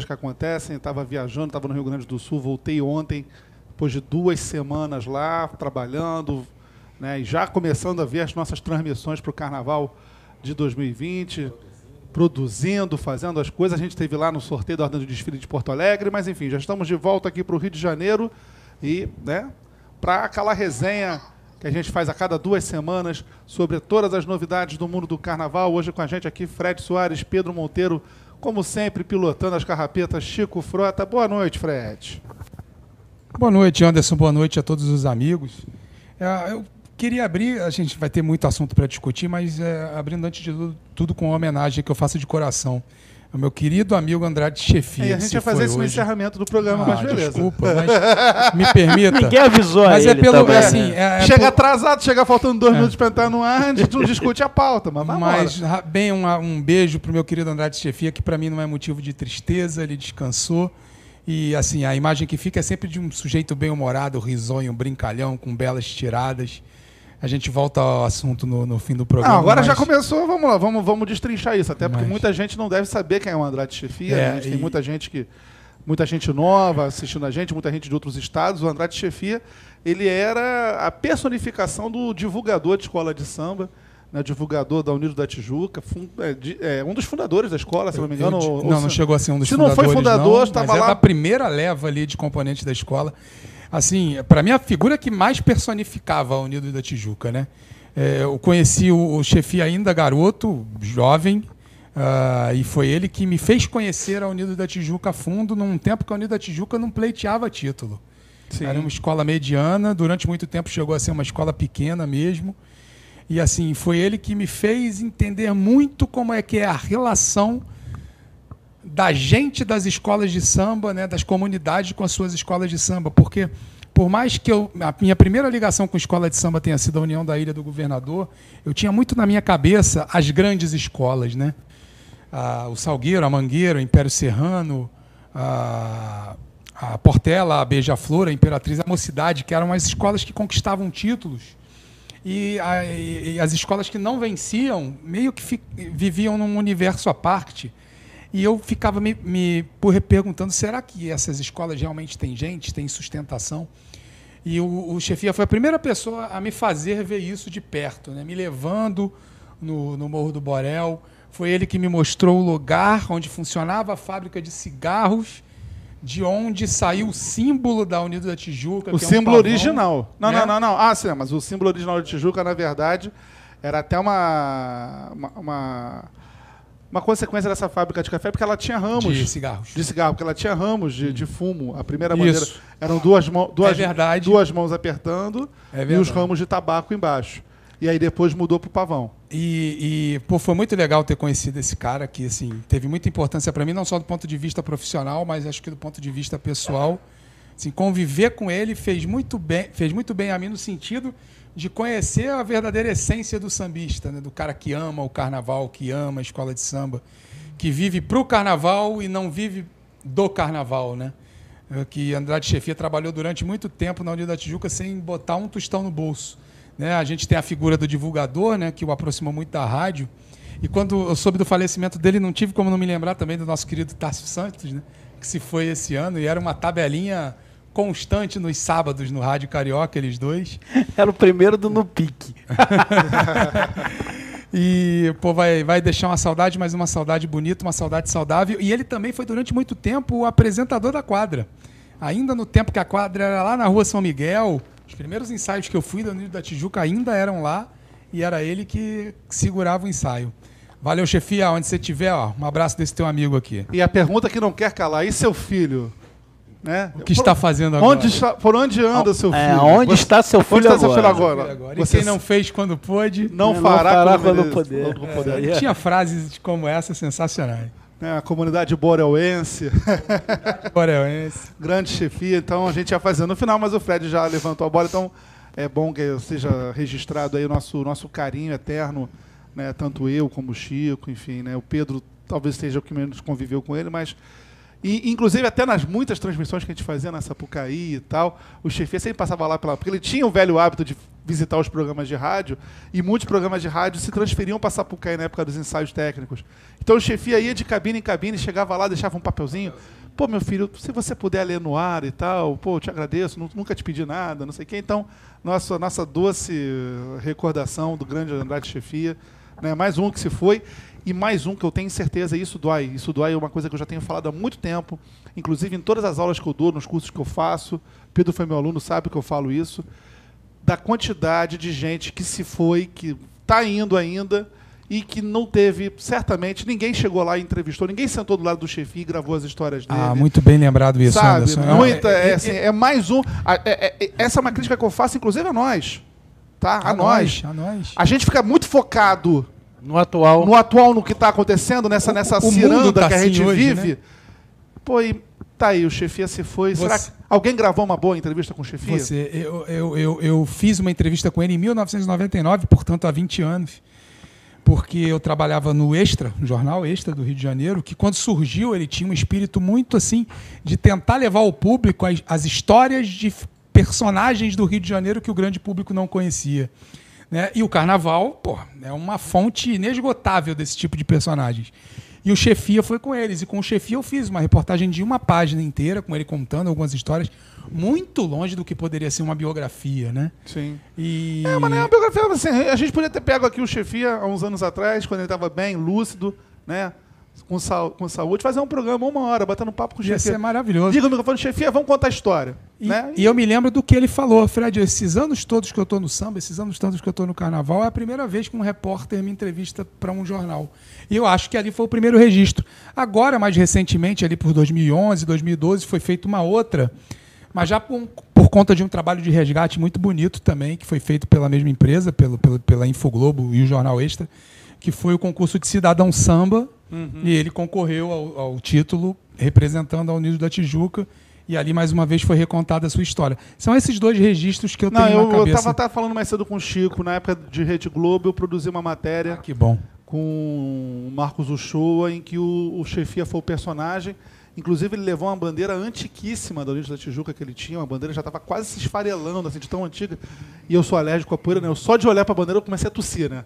que acontecem. Estava viajando, estava no Rio Grande do Sul, voltei ontem, depois de duas semanas lá, trabalhando, né, e já começando a ver as nossas transmissões para o Carnaval de 2020, produzindo, fazendo as coisas. A gente esteve lá no sorteio da Ordem do Desfile de Porto Alegre, mas enfim, já estamos de volta aqui para o Rio de Janeiro e, né, para aquela resenha que a gente faz a cada duas semanas sobre todas as novidades do mundo do carnaval. Hoje com a gente aqui, Fred Soares, Pedro Monteiro, como sempre, pilotando as carrapetas, Chico Frota. Boa noite, Fred. Boa noite, Anderson. Boa noite a todos os amigos. É, eu queria abrir, a gente vai ter muito assunto para discutir, mas é, abrindo antes de tudo, tudo com uma homenagem que eu faço de coração o meu querido amigo Andrade Chefia. É, a gente ia fazer esse encerramento do programa, ah, mas beleza. Desculpa, mas me permita. Ninguém avisou mas é pelo também. assim, é, é chega por... atrasado, chega faltando dois é. minutos para entrar no ar, a gente não discute a pauta, mas Mas bem um, um beijo pro meu querido Andrade Chefia, que para mim não é motivo de tristeza, ele descansou. E assim, a imagem que fica é sempre de um sujeito bem humorado, risonho, brincalhão, com belas tiradas. A gente volta ao assunto no, no fim do programa. Não, agora mas... já começou, vamos lá, vamos, vamos destrinchar isso. Até porque mas... muita gente não deve saber quem é o Andrade Chefia. É, né? e... Tem muita gente que. Muita gente nova assistindo a gente, muita gente de outros estados. O Andrade Chefia, ele era a personificação do divulgador de escola de samba. Né, divulgador da Unido da Tijuca, fund, é, de, é, um dos fundadores da escola, se não me engano. Eu, ou, não, não chegou a ser um dos se fundadores. Se não foi fundador, estava é lá. a primeira leva ali de componentes da escola. Assim, para mim, a figura que mais personificava a Unido da Tijuca, né? É, eu conheci o, o chefe ainda garoto, jovem, uh, e foi ele que me fez conhecer a Unido da Tijuca a fundo, num tempo que a Unido da Tijuca não pleiteava título. Sim. Era uma escola mediana, durante muito tempo chegou a ser uma escola pequena mesmo. E assim, foi ele que me fez entender muito como é que é a relação da gente das escolas de samba, né, das comunidades com as suas escolas de samba, porque por mais que eu, a minha primeira ligação com a escola de samba tenha sido a União da Ilha do Governador, eu tinha muito na minha cabeça as grandes escolas, né? Ah, o Salgueiro, a Mangueira, o Império Serrano, a, a Portela, a Beija-Flor, a Imperatriz, a Mocidade, que eram as escolas que conquistavam títulos. E, a, e as escolas que não venciam meio que fi, viviam num universo à parte. E eu ficava me, me perguntando: será que essas escolas realmente têm gente, têm sustentação? E o, o chefia foi a primeira pessoa a me fazer ver isso de perto, né? me levando no, no Morro do Borel. Foi ele que me mostrou o lugar onde funcionava a fábrica de cigarros, de onde saiu o símbolo da Unido da Tijuca. O símbolo é um original. Não, né? não, não, não. Ah, sim, mas o símbolo original da Tijuca, na verdade, era até uma, uma, uma uma consequência dessa fábrica de café, porque ela tinha ramos. De cigarros. De cigarro, porque ela tinha ramos de, de fumo. A primeira Isso. bandeira eram duas, mãos, duas, é duas mãos apertando é e os ramos de tabaco embaixo. E aí depois mudou para o pavão. E, e pô, foi muito legal ter conhecido esse cara que assim, teve muita importância para mim, não só do ponto de vista profissional, mas acho que do ponto de vista pessoal. Assim, conviver com ele fez muito bem, fez muito bem a mim no sentido de conhecer a verdadeira essência do sambista, né? do cara que ama o carnaval, que ama a escola de samba, que vive para o carnaval e não vive do carnaval. Né? É, que Andrade Chefia trabalhou durante muito tempo na União da Tijuca sem botar um tostão no bolso. Né? A gente tem a figura do divulgador, né? que o aproximou muito da rádio. E quando eu soube do falecimento dele, não tive como não me lembrar também do nosso querido Tássio Santos, né? que se foi esse ano, e era uma tabelinha constante nos sábados no Rádio Carioca, eles dois. Era o primeiro do No Pique. e, pô, vai, vai deixar uma saudade, mas uma saudade bonita, uma saudade saudável. E ele também foi, durante muito tempo, o apresentador da quadra. Ainda no tempo que a quadra era lá na rua São Miguel, os primeiros ensaios que eu fui da Unido da Tijuca ainda eram lá e era ele que segurava o ensaio. Valeu, chefia, onde você estiver, ó, um abraço desse teu amigo aqui. E a pergunta que não quer calar, e seu filho? Né? O que está fazendo agora? Onde está, por onde anda seu é, filho? É, onde está seu filho onde agora? Está seu filho agora? agora. Você... E quem não fez quando pôde, não, não fará, fará quando, quando poder. Quando poder. É. Tinha frases como essa sensacionais. É, a comunidade boreuense. boreuense. Grande chefia. Então a gente ia fazer no final, mas o Fred já levantou a bola. Então é bom que seja registrado aí o nosso, nosso carinho eterno, né? tanto eu como o Chico, enfim. Né? O Pedro talvez seja o que menos conviveu com ele, mas e, inclusive, até nas muitas transmissões que a gente fazia na Sapucaí e tal, o chefe sempre passava lá pela. Porque ele tinha o velho hábito de visitar os programas de rádio, e muitos programas de rádio se transferiam para Sapucaí na época dos ensaios técnicos. Então o chefia ia de cabine em cabine, chegava lá, deixava um papelzinho. Pô, meu filho, se você puder ler no ar e tal, pô, te agradeço, nunca te pedi nada, não sei o quê. Então, nossa, nossa doce recordação do grande Andrade Chefia. Né? Mais um que se foi. E mais um que eu tenho certeza, isso dói. Isso dói é uma coisa que eu já tenho falado há muito tempo, inclusive em todas as aulas que eu dou, nos cursos que eu faço. Pedro foi meu aluno, sabe que eu falo isso. Da quantidade de gente que se foi, que está indo ainda e que não teve, certamente, ninguém chegou lá e entrevistou, ninguém sentou do lado do chefe e gravou as histórias dele. Ah, muito bem lembrado isso, sabe? Anderson. Muita, é, é, assim, é mais um. É, é, essa é uma crítica que eu faço, inclusive a nós. Tá? A, a nós. nós. A nós. A gente fica muito focado no atual. No atual, no que está acontecendo, nessa, nessa o, ciranda tá que a assim gente hoje, vive. Né? Pô, e tá aí, o chefia se foi. Você... Será que alguém gravou uma boa entrevista com o chefia? Você, eu, eu, eu, eu fiz uma entrevista com ele em 1999, portanto há 20 anos porque eu trabalhava no Extra, no jornal Extra do Rio de Janeiro, que quando surgiu ele tinha um espírito muito assim de tentar levar ao público as, as histórias de personagens do Rio de Janeiro que o grande público não conhecia. Né? E o carnaval, pô, é uma fonte inesgotável desse tipo de personagens. E o Chefia foi com eles. E com o Chefia eu fiz uma reportagem de uma página inteira, com ele contando algumas histórias, muito longe do que poderia ser uma biografia, né? Sim. E... É, mas não é uma biografia, assim, a gente podia ter pego aqui o Chefia há uns anos atrás, quando ele estava bem, lúcido, né? Com, sal, com saúde, fazer um programa uma hora, batendo papo com o chefe. Isso é maravilhoso. Liga o microfone, chefia, vamos contar a história. E, né? e eu me lembro do que ele falou, Fred, esses anos todos que eu estou no samba, esses anos todos que eu estou no carnaval, é a primeira vez que um repórter me entrevista para um jornal. E eu acho que ali foi o primeiro registro. Agora, mais recentemente, ali por 2011, 2012, foi feita uma outra, mas já por, por, conta de um trabalho de resgate muito bonito também, que foi feito pela mesma empresa, pelo, pelo, pela Infoglobo e o Jornal Extra, que foi o concurso de Cidadão Samba, Uhum. E ele concorreu ao, ao, título representando a Unidos da Tijuca. E ali, mais uma vez, foi recontada a sua história. São esses dois registros que eu Não, tenho eu, na cabeça. Eu estava falando mais cedo com o Chico. Na época de Rede Globo, eu produzi uma matéria ah, que bom. com o Marcos Uchoa, em que o, o chefia foi o personagem. Inclusive, ele levou uma bandeira antiquíssima da Unidos da Tijuca que ele tinha. Uma bandeira já estava quase se esfarelando, assim, de tão antiga. E eu sou alérgico à poeira, né? Eu só de olhar para a bandeira eu comecei a tossir, né?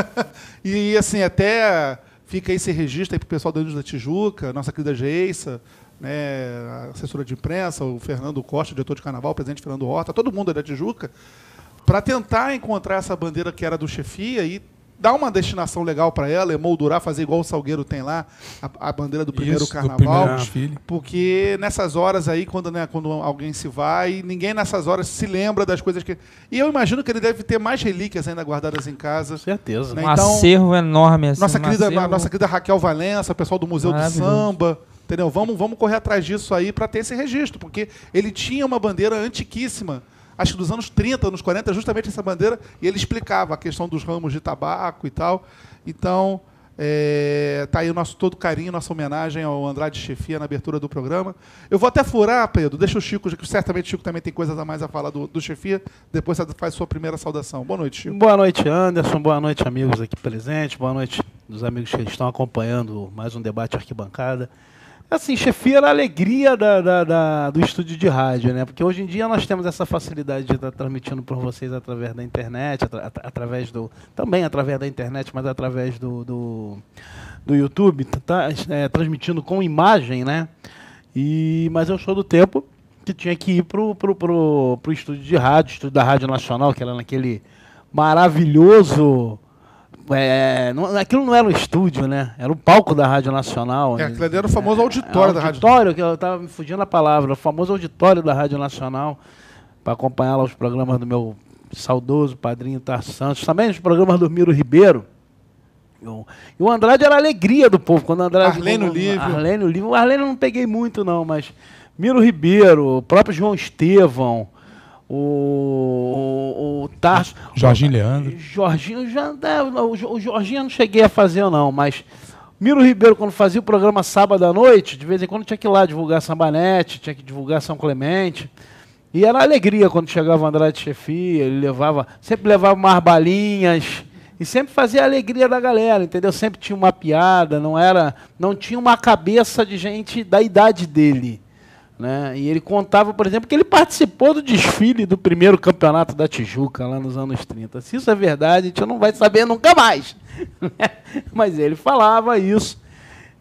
e, assim, até Fica esse registro aí para o pessoal da Unidos da Tijuca, nossa querida Geissa, né, assessora de imprensa, o Fernando Costa, diretor de carnaval, o presidente Fernando Horta, todo mundo da Tijuca, para tentar encontrar essa bandeira que era do chefia e dar uma destinação legal para ela, emoldurar, fazer igual o Salgueiro tem lá, a, a bandeira do primeiro Isso, carnaval. Do primeiro porque nessas horas aí, quando, né, quando alguém se vai, ninguém nessas horas se lembra das coisas que. E eu imagino que ele deve ter mais relíquias ainda guardadas em casa. Com certeza. Né? Um então, acervo enorme assim. Nossa, um querida, acervo... nossa querida Raquel Valença, pessoal do Museu do Samba. Entendeu? Vamos, vamos correr atrás disso aí para ter esse registro, porque ele tinha uma bandeira antiquíssima acho que dos anos 30, anos 40, justamente essa bandeira, e ele explicava a questão dos ramos de tabaco e tal. Então, é, tá aí o nosso todo carinho, nossa homenagem ao Andrade Chefia na abertura do programa. Eu vou até furar, Pedro, deixa o Chico, que certamente o Chico também tem coisas a mais a falar do, do Chefia, depois você faz sua primeira saudação. Boa noite, Chico. Boa noite, Anderson, boa noite, amigos aqui presentes, boa noite dos amigos que estão acompanhando mais um debate arquibancada. Assim, chefia era a alegria da, da, da, do estúdio de rádio, né? Porque hoje em dia nós temos essa facilidade de estar transmitindo para vocês através da internet, atra, através do. Também através da internet, mas através do, do, do YouTube, tá, é, transmitindo com imagem, né? E, mas eu sou do tempo que tinha que ir pro, pro, pro, pro estúdio de rádio, estúdio da Rádio Nacional, que era naquele maravilhoso é, não, aquilo não era um estúdio, né? Era o palco da Rádio Nacional. É, aquilo era o famoso auditório, é, da Rádio Auditório, que eu estava me fugindo a palavra, o famoso auditório da Rádio Nacional, para acompanhar lá os programas do meu saudoso padrinho Tar Santos, também os programas do Miro Ribeiro. E o Andrade era a alegria do povo. Quando o Andrade. Arlene Olívio. Arlene Olívio. O Arlene eu não peguei muito, não, mas. Miro Ribeiro, o próprio João Estevão o, o, o Tarso. Jorginho Leandro. Jorginho, já, é, o Jorginho eu não cheguei a fazer, não, mas. Miro Ribeiro, quando fazia o programa sábado à noite, de vez em quando tinha que ir lá divulgar Sambanete, tinha que divulgar São Clemente. E era alegria quando chegava o Andrade Chefia, ele levava, sempre levava umas balinhas, e sempre fazia a alegria da galera, entendeu? Sempre tinha uma piada, não era, não tinha uma cabeça de gente da idade dele. Né? E ele contava, por exemplo, que ele participou do desfile do primeiro campeonato da Tijuca, lá nos anos 30. Se isso é verdade, a gente não vai saber nunca mais. Mas ele falava isso.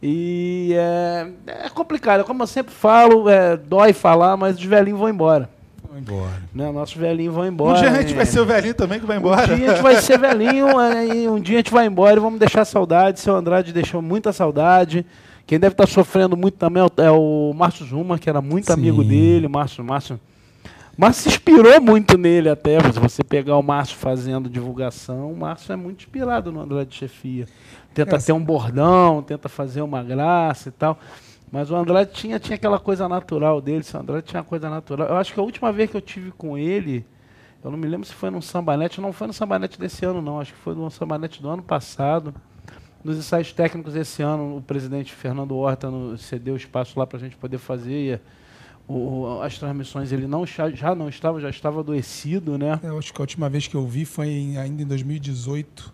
E é, é, complicado, como eu sempre falo, é, dói falar, mas os velhinhos vão embora. Vão embora. Né? Nossos velhinhos vão embora. Um dia a gente vai ser o velhinho também que vai embora. Um dia a gente vai ser velhinho, é, e um dia a gente vai embora e vamos deixar saudade. Seu Andrade deixou muita saudade. Quem deve estar sofrendo muito também é o é Márcio Zuma, que era muito Sim. amigo dele. Márcio, Márcio, Márcio se inspirou muito nele até. Se você pegar o Márcio fazendo divulgação, o Márcio é muito inspirado no Andrade Chefia. Tenta é, ter um bordão, tenta fazer uma graça e tal. Mas o Andrade tinha, tinha aquela coisa natural dele. O Andrade tinha uma coisa natural. Eu acho que a última vez que eu tive com ele, eu não me lembro se foi num sambanete. Não foi no sambanete desse ano, não. Acho que foi no sambanete do ano passado. Nos ensaios técnicos esse ano, o presidente Fernando Horta no, cedeu espaço lá para a gente poder fazer o, as transmissões. Ele não já não estava, já estava adoecido, né? É, eu acho que a última vez que eu vi foi em, ainda em 2018,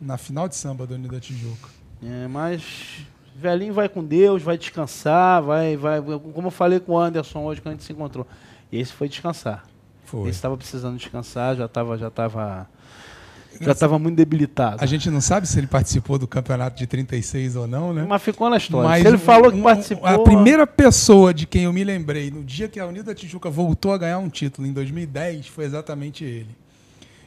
na final de samba do Unida Tijuca. É, mas velhinho vai com Deus, vai descansar, vai, vai. Como eu falei com o Anderson hoje quando a gente se encontrou. Esse foi descansar. Foi. Esse estava precisando descansar, já estava já estava já estava muito debilitado. A gente não sabe se ele participou do campeonato de 36 ou não, né? Mas ficou na história. Mas se ele falou que participou. A primeira pessoa de quem eu me lembrei no dia que a Unida Tijuca voltou a ganhar um título, em 2010, foi exatamente ele.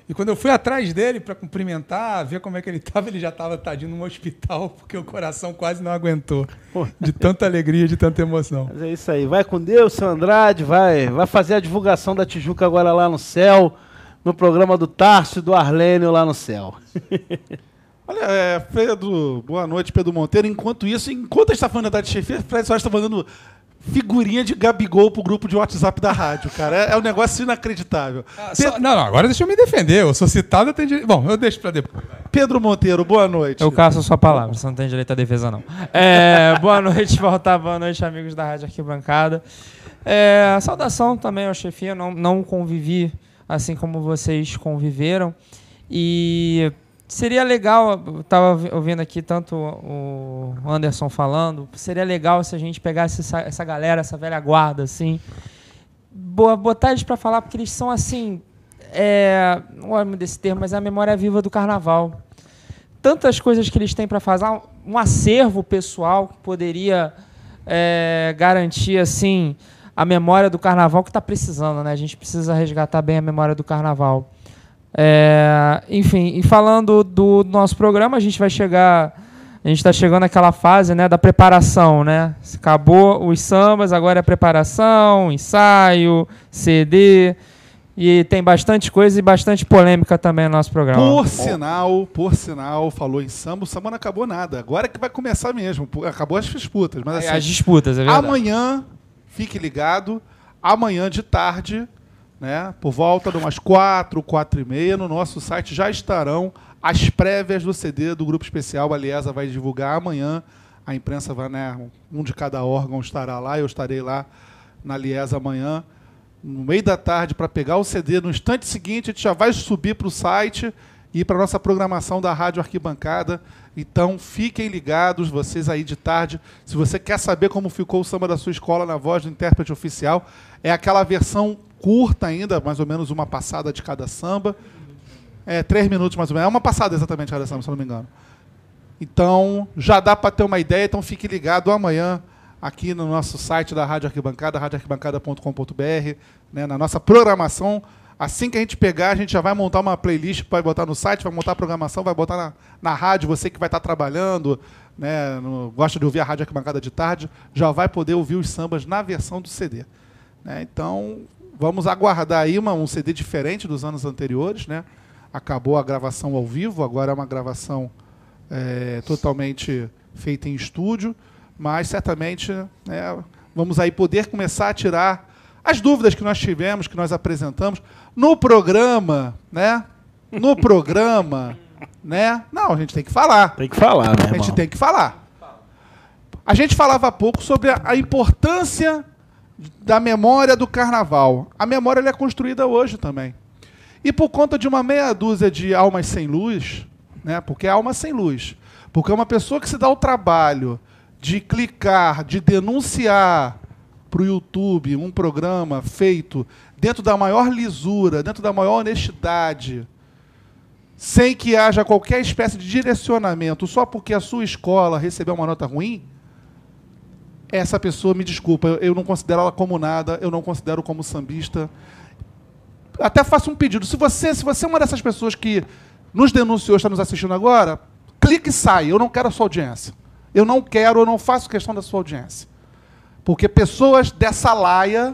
E quando eu fui atrás dele para cumprimentar, ver como é que ele estava, ele já estava tadinho num hospital, porque o coração quase não aguentou. De tanta alegria, de tanta emoção. Mas é isso aí. Vai com Deus, seu Andrade, vai, vai fazer a divulgação da Tijuca agora lá no céu no programa do Tarso e do Arlênio lá no céu. Olha, é, Pedro, boa noite, Pedro Monteiro. Enquanto isso, enquanto a gente está falando da chefia, Fred Soares está mandando figurinha de Gabigol pro grupo de WhatsApp da rádio, cara. É, é um negócio inacreditável. Ah, Pedro... só, não, não, agora deixa eu me defender. Eu sou citado, eu tenho direito. Bom, eu deixo para depois. Pedro Monteiro, boa noite. Eu caço a sua palavra, você não tem direito à defesa, não. É, boa noite, voltar, boa noite, amigos da Rádio Arquibancada. É, saudação também ao chefia, não, não convivi assim como vocês conviveram. E seria legal, estava ouvindo aqui tanto o Anderson falando, seria legal se a gente pegasse essa, essa galera, essa velha guarda, assim, botar eles para falar, porque eles são assim, é, não amo desse termo, mas é a memória viva do carnaval. Tantas coisas que eles têm para fazer, um acervo pessoal que poderia é, garantir assim a memória do carnaval que está precisando, né? A gente precisa resgatar bem a memória do carnaval. É, enfim, e falando do nosso programa, a gente vai chegar. A gente está chegando naquela fase né, da preparação, né? Acabou os sambas, agora é preparação, ensaio, CD. E tem bastante coisa e bastante polêmica também no nosso programa. Por sinal, por sinal, falou em samba, o samba não acabou nada. Agora é que vai começar mesmo. Acabou as disputas. Mas, assim, as disputas, é verdade. Amanhã fique ligado. Amanhã de tarde, né, por volta de umas 4, 4 e meia, no nosso site já estarão as prévias do CD do Grupo Especial. A Liesa vai divulgar amanhã. A imprensa vai, né, um de cada órgão estará lá. Eu estarei lá na Liesa amanhã, no meio da tarde, para pegar o CD. No instante seguinte, a gente já vai subir para o site e para nossa programação da Rádio Arquibancada. Então fiquem ligados, vocês aí de tarde. Se você quer saber como ficou o samba da sua escola na voz do intérprete oficial, é aquela versão curta ainda, mais ou menos uma passada de cada samba. É, três minutos mais ou menos. É uma passada exatamente cada samba, se não me engano. Então, já dá para ter uma ideia, então fique ligado amanhã aqui no nosso site da Rádio Arquibancada, radioarquibancada.com.br, né, na nossa programação Assim que a gente pegar, a gente já vai montar uma playlist para botar no site, vai montar a programação, vai botar na, na rádio, você que vai estar tá trabalhando, né, no, gosta de ouvir a rádio arquibancada de tarde, já vai poder ouvir os sambas na versão do CD. Né? Então, vamos aguardar aí uma, um CD diferente dos anos anteriores. Né? Acabou a gravação ao vivo, agora é uma gravação é, totalmente feita em estúdio, mas certamente né, vamos aí poder começar a tirar as dúvidas que nós tivemos, que nós apresentamos no programa, né? No programa, né? Não, a gente tem que falar. Tem que falar, né? A gente tem que falar. A gente falava há pouco sobre a, importância da memória do carnaval. A memória é construída hoje também. E por conta de uma meia dúzia de almas sem luz, né? Porque é alma sem luz. Porque é uma pessoa que se dá o trabalho de clicar, de denunciar para o YouTube um programa feito dentro da maior lisura, dentro da maior honestidade, sem que haja qualquer espécie de direcionamento, só porque a sua escola recebeu uma nota ruim, essa pessoa, me desculpa, eu não considero ela como nada, eu não considero como sambista. Até faço um pedido. Se você, se você é uma dessas pessoas que nos denunciou, está nos assistindo agora, clique e sai. Eu não quero a sua audiência. Eu não quero, eu não faço questão da sua audiência. Porque pessoas dessa laia,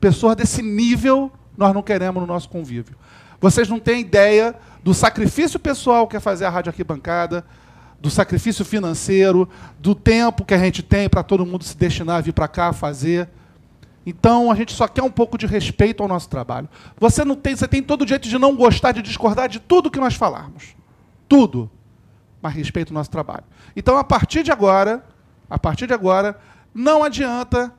pessoas desse nível, nós não queremos no nosso convívio. Vocês não têm ideia do sacrifício pessoal que é fazer a rádio arquibancada, do sacrifício financeiro, do tempo que a gente tem para todo mundo se destinar a vir para cá fazer. Então a gente só quer um pouco de respeito ao nosso trabalho. Você não tem, você tem todo o direito de não gostar, de discordar de tudo que nós falarmos. Tudo. Mas respeito o nosso trabalho. Então, a partir de agora, a partir de agora, não adianta,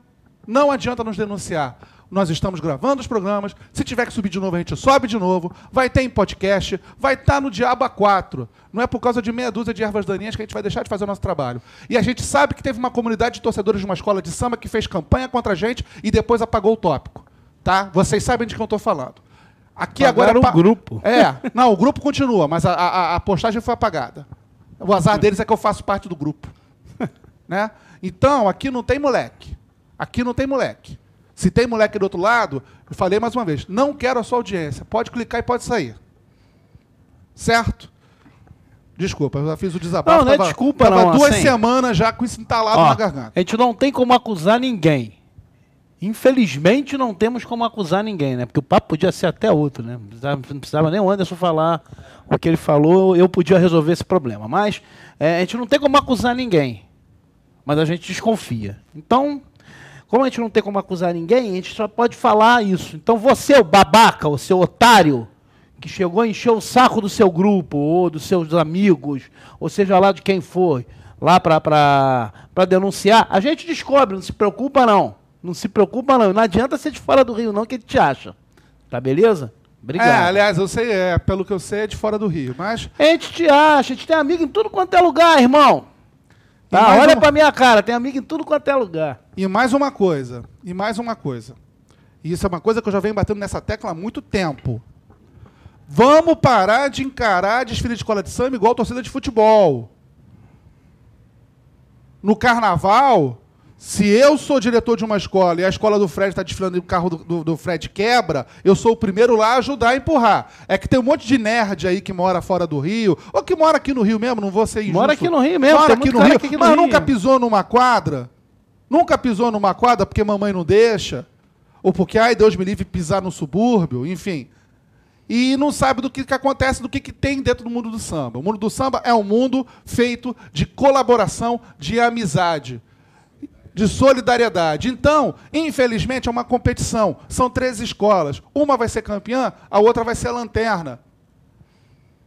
não adianta nos denunciar. Nós estamos gravando os programas. Se tiver que subir de novo, a gente sobe de novo. Vai ter em podcast. Vai estar tá no Diabo A4. Não é por causa de meia dúzia de ervas daninhas que a gente vai deixar de fazer o nosso trabalho. E a gente sabe que teve uma comunidade de torcedores de uma escola de samba que fez campanha contra a gente e depois apagou o tópico. Tá? Vocês sabem de quem eu estou falando. Aqui Apagaram agora. o grupo. É. Não, o grupo continua, mas a, a, a postagem foi apagada. O azar deles é que eu faço parte do grupo. né? Então, aqui não tem moleque. Aqui não tem moleque. Se tem moleque do outro lado, eu falei mais uma vez, não quero a sua audiência. Pode clicar e pode sair. Certo? Desculpa, eu já fiz o desabafo. Não, não é tava, desculpa, tava não, duas assim- semanas já com isso entalado Ó, na garganta. A gente não tem como acusar ninguém. Infelizmente não temos como acusar ninguém, né? Porque o papo podia ser até outro, né? Não precisava, não precisava nem o Anderson falar o que ele falou, eu podia resolver esse problema. Mas é, a gente não tem como acusar ninguém. Mas a gente desconfia. Então, como a gente não tem como acusar ninguém, a gente só pode falar isso. Então você, o babaca, o seu otário, que chegou a encher o saco do seu grupo, ou dos seus amigos, ou seja lá de quem for, lá para denunciar, a gente descobre, não se preocupa não. Não se preocupa não. Não adianta ser de fora do Rio não, que a gente acha. Tá beleza? Obrigado. É, aliás, eu sei, é, pelo que eu sei, é de fora do Rio. Mas A gente te acha, a gente tem amigo em tudo quanto é lugar, irmão. Tá, olha uma- pra minha cara, tem amigo em tudo quanto é lugar. E mais uma coisa, e mais uma coisa. E isso é uma coisa que eu já venho batendo nessa tecla há muito tempo. Vamos parar de encarar desfile de escola de samba igual torcida de futebol. No carnaval, se eu sou diretor de uma escola e a escola do Fred está desfilando e o carro do, do- do Fred quebra, eu sou o primeiro lá a ajudar a empurrar. É que tem um monte de nerd aí que mora fora do Rio, ou que mora aqui no Rio mesmo, não vou ser injusto. Mora aqui no Rio mesmo, Mora aqui no Rio, aqui no mas Rio. nunca pisou numa quadra? Nunca pisou numa quadra porque mamãe não deixa? Ou porque, ai, Deus me livre, pisar no subúrbio? Enfim. E não sabe do que, que acontece, do que, que tem dentro do mundo do samba. O mundo do samba é um mundo feito de colaboração, de amizade, de solidariedade. Então, infelizmente, é uma competição. São três escolas. Uma vai ser campeã, a outra vai ser lanterna.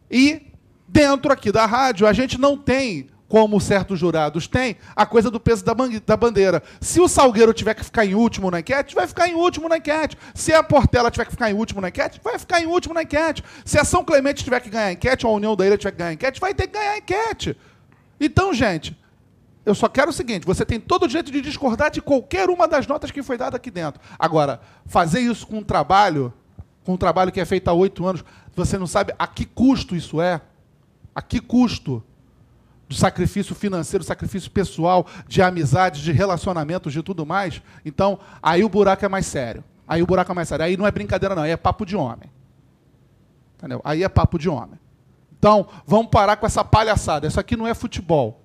E dentro aqui da rádio, a gente não tem, como certos jurados têm, a coisa do peso da bandeira. Se o Salgueiro tiver que ficar em último na enquete, vai ficar em último na enquete. Se a Portela tiver que ficar em último na enquete, vai ficar em último na enquete. Se a São Clemente tiver que ganhar a enquete, ou a União da Ilha tiver que ganhar a enquete, vai ter que ganhar a enquete. Então, gente, eu só quero o seguinte: você tem todo o direito de discordar de qualquer uma das notas que foi dada aqui dentro. Agora, fazer isso com um trabalho, com um trabalho que é feito há oito anos, você não sabe a que custo isso é? A que custo? Do sacrifício financeiro, sacrifício pessoal, de amizades, de relacionamentos, de tudo mais. Então, aí o buraco é mais sério. Aí o buraco é mais sério. Aí não é brincadeira, não. Aí é papo de homem. Entendeu? Aí é papo de homem. Então, vamos parar com essa palhaçada. Isso aqui não é futebol.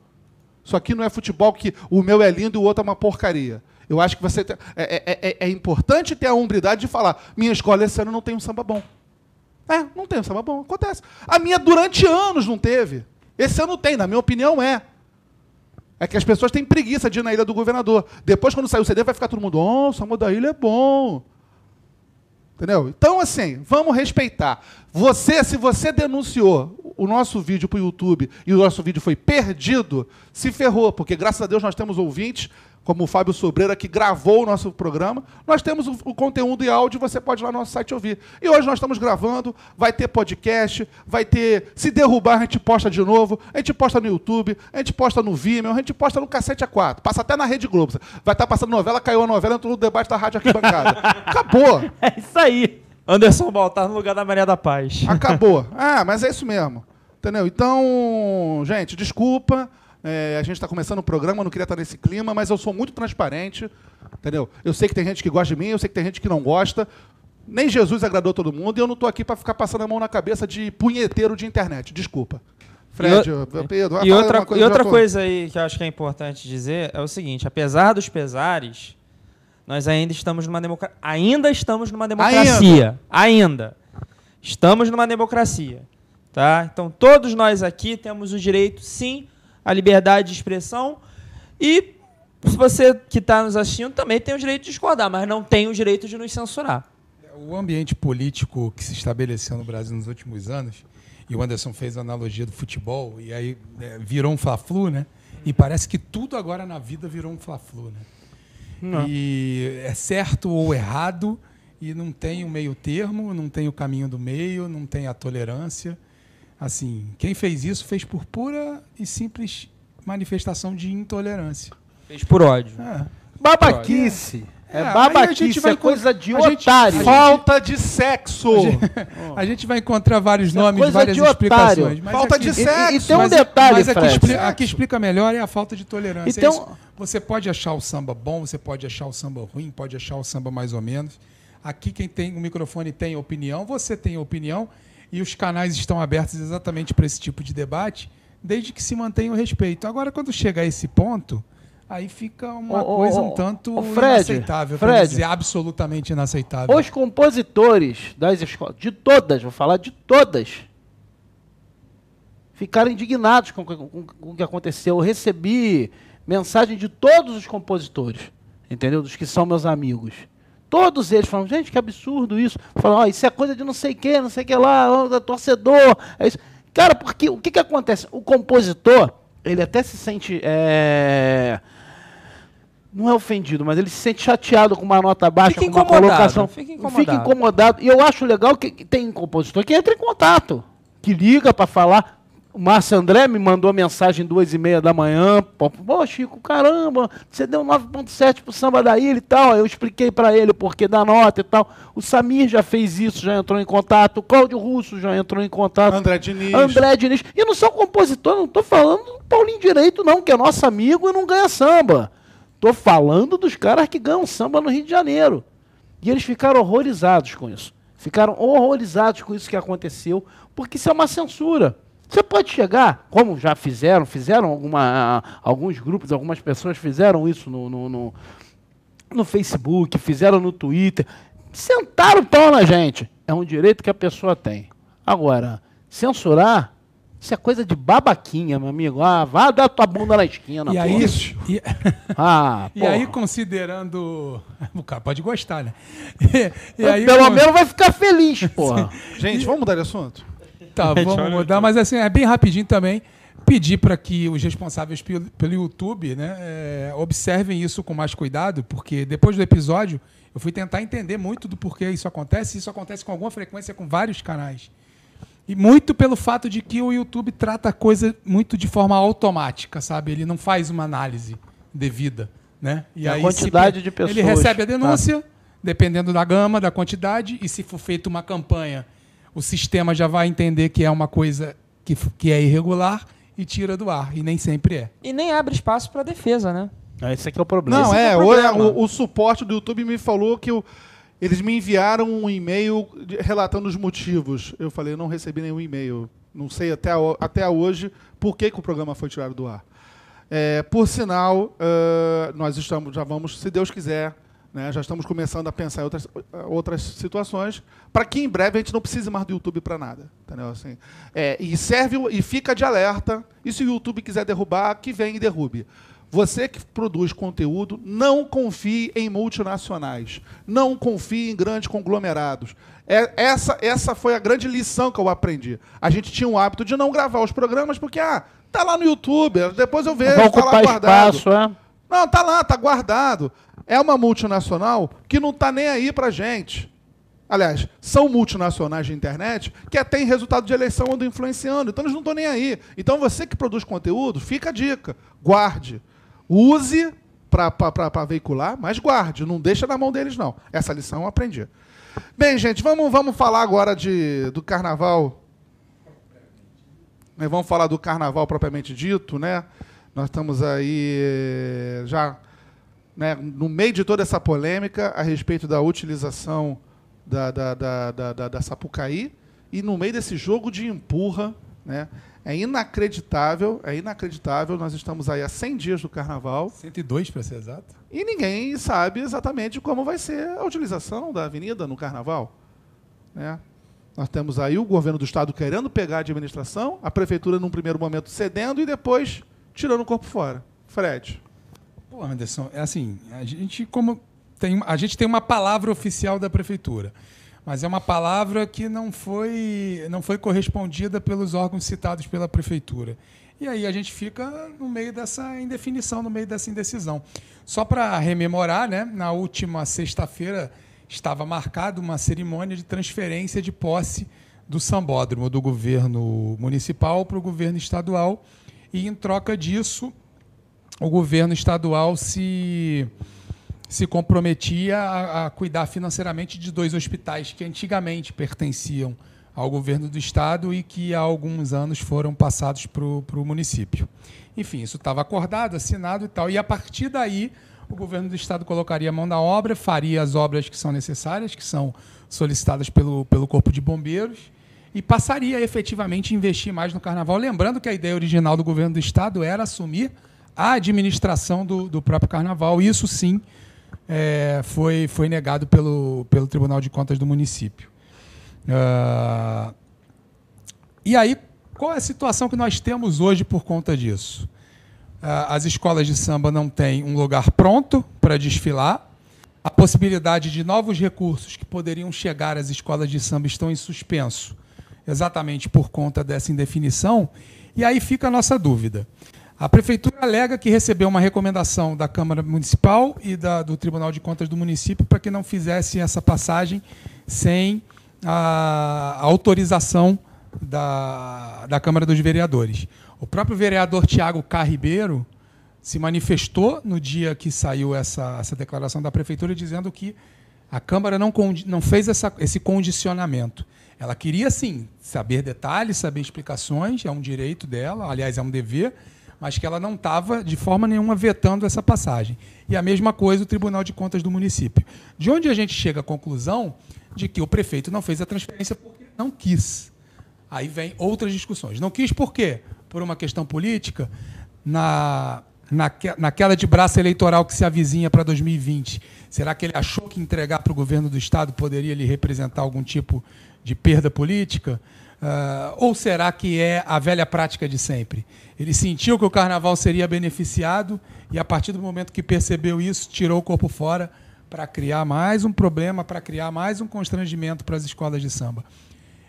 Isso aqui não é futebol que o meu é lindo e o outro é uma porcaria. Eu acho que você tem- é, é- é- é importante ter a hombridade de falar: minha escola esse ano não tem um samba bom. É, não tem um samba bom. Acontece. A minha durante anos não teve. Esse ano tem, na minha opinião, é. É que as pessoas têm preguiça de ir na Ilha do Governador. Depois, quando sair o CD, vai ficar todo mundo: oh, o samba da ilha é bom. Entendeu? Então, assim, vamos respeitar. Você, se você denunciou o nosso vídeo para o YouTube e o nosso vídeo foi perdido, se ferrou, porque graças a Deus nós temos ouvintes como o Fábio Sobreira, que gravou o nosso programa. Nós temos o, o conteúdo e áudio, você pode ir lá no nosso site ouvir. E hoje nós estamos gravando, vai ter podcast, vai ter. Se derrubar, a gente posta de novo, a gente posta no YouTube, a gente posta no Vimeo, a gente posta no Cacete A4. Passa até na Rede Globo. Vai estar passando novela, caiu a novela, entrou no debate da Rádio Arquibancada. Acabou! É isso aí. Anderson Baltar no lugar da Maria da Paz. Acabou. Ah, mas é isso mesmo. Entendeu? Então, gente, desculpa. É, a gente está começando o programa, não queria estar nesse clima, mas eu sou muito transparente. Entendeu? Eu sei que tem gente que gosta de mim, eu sei que tem gente que não gosta. Nem Jesus agradou todo mundo e eu não estou aqui para ficar passando a mão na cabeça de punheteiro de internet. Desculpa. Fred, E o- Pedro, E outra, uma e outra coisa aí que eu acho que é importante dizer é o seguinte: apesar dos pesares, nós ainda estamos numa democracia. Ainda estamos numa democracia. Ainda. Estamos numa democracia. Tá? Então todos nós aqui temos o direito, sim, à liberdade de expressão. E se você que está nos assistindo também tem o direito de discordar, mas não tem o direito de nos censurar. O ambiente político que se estabeleceu no Brasil nos últimos anos, e o Anderson fez a analogia do futebol, e aí né, virou um Fla-Flu, né? E parece que tudo agora na vida virou um Fla-Flu, né? E é certo ou errado, e não tem o meio termo, não tem o caminho do meio, não tem a tolerância. Assim, quem fez isso fez por pura e simples manifestação de intolerância. Fez por ódio. É. Babaquice. É, É, a babaquice, gente vai é coisa de a gente- otário. Falta de sexo! A gente vai encontrar vários Isso é nomes, várias explicações. mas Falta aqui- de E- e- sexo! E, tem um mas, detalhe, mas aqui, Fred. expli- aqui explica melhor é a falta de tolerância. Então- É você pode achar o samba bom, você pode achar o samba ruim, pode achar o samba mais ou menos. Aqui quem tem o microfone tem opinião, você tem opinião e os canais estão abertos exatamente para esse tipo de debate, desde que se mantenha o respeito. Agora, quando chega a esse ponto, aí fica uma Ô, coisa ô, um tanto ô, Fred, inaceitável, Fred. dizer absolutamente inaceitável. Os compositores das escolas, de todas, vou falar de todas, ficaram indignados com, com- com- com o que aconteceu. Eu recebi mensagem de todos os compositores, entendeu? Dos que são meus amigos. Todos eles falam, gente, que absurdo isso. Falam, ó, isso é coisa de não sei o que, não sei o que lá, da torcedor. É isso. Cara, porque o que, que acontece? O compositor, ele até se sente. é, Não é ofendido, mas ele se sente chateado com uma nota baixa, Fica com uma incomodado, colocação. fica Fica incomodado. incomodado. E eu acho legal que tem compositor que entra em contato, que liga para falar. O Márcio André me mandou mensagem duas e meia da manhã. Pô, pô, Chico, caramba, você deu 9.7 pro samba da ilha e tal. Eu expliquei para ele o porquê da nota e tal. O Samir já fez isso, já entrou em contato. O Cláudio Russo já entrou em contato. André Diniz. André Diniz. E não são compositores, não tô falando do Paulinho Direito, não, que é nosso amigo e não ganha samba. Tô falando dos caras que ganham samba no Rio de Janeiro. E eles ficaram horrorizados com isso. Ficaram horrorizados com isso que aconteceu, porque isso é uma censura. Você pode chegar, como já fizeram, fizeram alguma, alguns grupos, algumas pessoas fizeram isso no, no, no, no Facebook, fizeram no Twitter, sentaram o pau na gente. É um direito que a pessoa tem. Agora, censurar, isso é coisa de babaquinha, meu amigo. Ah, vá dar tua bunda na esquina. E porra. aí, e, Ah, E aí, considerando. O cara pode gostar, né? E, e aí, Pelo menos vai ficar feliz, porra. Gente, vamos mudar de assunto? Tá, vamos mudar, mas assim, é bem rapidinho também. Pedir para que os responsáveis pelo, pelo YouTube né, é, observem isso com mais cuidado, porque depois do episódio eu fui tentar entender muito do porquê isso acontece. e Isso acontece com alguma frequência com vários canais. E muito pelo fato de que o YouTube trata a coisa muito de forma automática, sabe? Ele não faz uma análise devida, né? E A se quantidade pe- de pessoas, Ele recebe a tá. denúncia, dependendo da gama, da quantidade, e se for feita uma campanha, o sistema já vai entender que é uma coisa que, que é irregular e tira do ar. E nem sempre é. E nem abre espaço para defesa, né? Ah, Esse aqui é o problema. Não, Esse é, o, o, problema. o, o suporte do YouTube me falou que o- eles me enviaram um e-mail relatando os motivos. Eu falei, eu não recebi nenhum e-mail. Não sei até, a- até hoje por que, que o programa foi tirado do ar. É, por sinal, ah, nós estamos, já vamos, se Deus quiser, né, já estamos começando a pensar em outras, outras situações, para que em breve a gente não precise mais do YouTube para nada. Entendeu? Assim, é, e serve e fica de alerta. E se o YouTube quiser derrubar, que venha e derrube. Você que produz conteúdo, não confie em multinacionais. Não confie em grandes conglomerados. É- essa, essa foi a grande lição que eu aprendi. A gente tinha o hábito de não gravar os programas porque, ah, tá lá no YouTube, depois eu vejo, Vai tá lá guardado. espaço, é? Não, tá lá, tá guardado. É uma multinacional que não tá nem aí pra gente. Aliás, são multinacionais de internet que até em resultado de eleição andam influenciando. Então eles não estão nem aí. Então você que produz conteúdo, fica a dica. Guarde. Use para veicular, mas guarde. Não deixa na mão deles, não. Essa lição eu aprendi. Bem, gente, vamos, vamos falar agora de, do carnaval. Né, vamos falar do carnaval propriamente dito, né? Nós estamos aí eh, já né, no meio de toda essa polêmica a respeito da utilização da, da, da, da, da, da Sapucaí e no meio desse jogo de empurra, né? É inacreditável, é inacreditável. Nós estamos aí há 100 dias do carnaval. 102 para ser exato. E ninguém sabe exatamente como vai ser a utilização da avenida no carnaval. Né? Nós temos aí o governo do estado querendo pegar a administração, a prefeitura num primeiro momento cedendo e depois tirando o corpo fora. Fred. Pô, Anderson, é assim, a gente como tem, a gente tem uma palavra oficial da prefeitura, mas é uma palavra que não foi, não foi correspondida pelos órgãos citados pela prefeitura. E aí a gente fica no meio dessa indefinição, no meio dessa indecisão. Só para rememorar, né, na última sexta-feira estava marcada uma cerimônia de transferência de posse do sambódromo do governo municipal para o governo estadual. E em troca disso, o governo estadual se se comprometia a, a, cuidar financeiramente de dois hospitais que antigamente pertenciam ao governo do estado e que há alguns anos foram passados para o município. Enfim, isso estava acordado, assinado e tal. E a partir daí, o governo do estado colocaria a mão na obra, faria as obras que são necessárias, que são solicitadas pelo, pelo Corpo de Bombeiros, e passaria efetivamente a investir mais no carnaval. Lembrando que a ideia original do governo do estado era assumir a administração do, do próprio carnaval. Isso sim é, foi, foi negado pelo, pelo Tribunal de Contas do município. Uh, e aí, qual é a situação que nós temos hoje por conta disso? Uh, as escolas de samba não têm um lugar pronto para desfilar. A possibilidade de novos recursos que poderiam chegar às escolas de samba estão em suspenso, exatamente por conta dessa indefinição. E aí fica a nossa dúvida. A prefeitura alega que recebeu uma recomendação da Câmara Municipal e da, do Tribunal de Contas do município para que não fizesse essa passagem sem a, a autorização da, da Câmara dos Vereadores. O próprio vereador Tiago K. Ribeiro se manifestou no dia que saiu essa, essa declaração da prefeitura dizendo que a Câmara não, não fez essa, esse condicionamento. Ela queria, sim, saber detalhes, saber explicações, é um direito dela, aliás, é um dever, mas que ela não estava de forma nenhuma vetando essa passagem. E a mesma coisa o Tribunal de Contas do município. De onde a gente chega à conclusão de que o prefeito não fez a transferência porque não quis. Aí vem outras discussões. Não quis por quê? Por uma questão política, na, naque, naquela de braço eleitoral que se avizinha para 2020. Será que ele achou que entregar para o governo do Estado poderia lhe representar algum tipo de perda política? Uh, ou será que é a velha prática de sempre? Ele sentiu que o carnaval seria beneficiado e, a partir do momento que percebeu isso, tirou o corpo fora para criar mais um problema, para criar mais um constrangimento para as escolas de samba.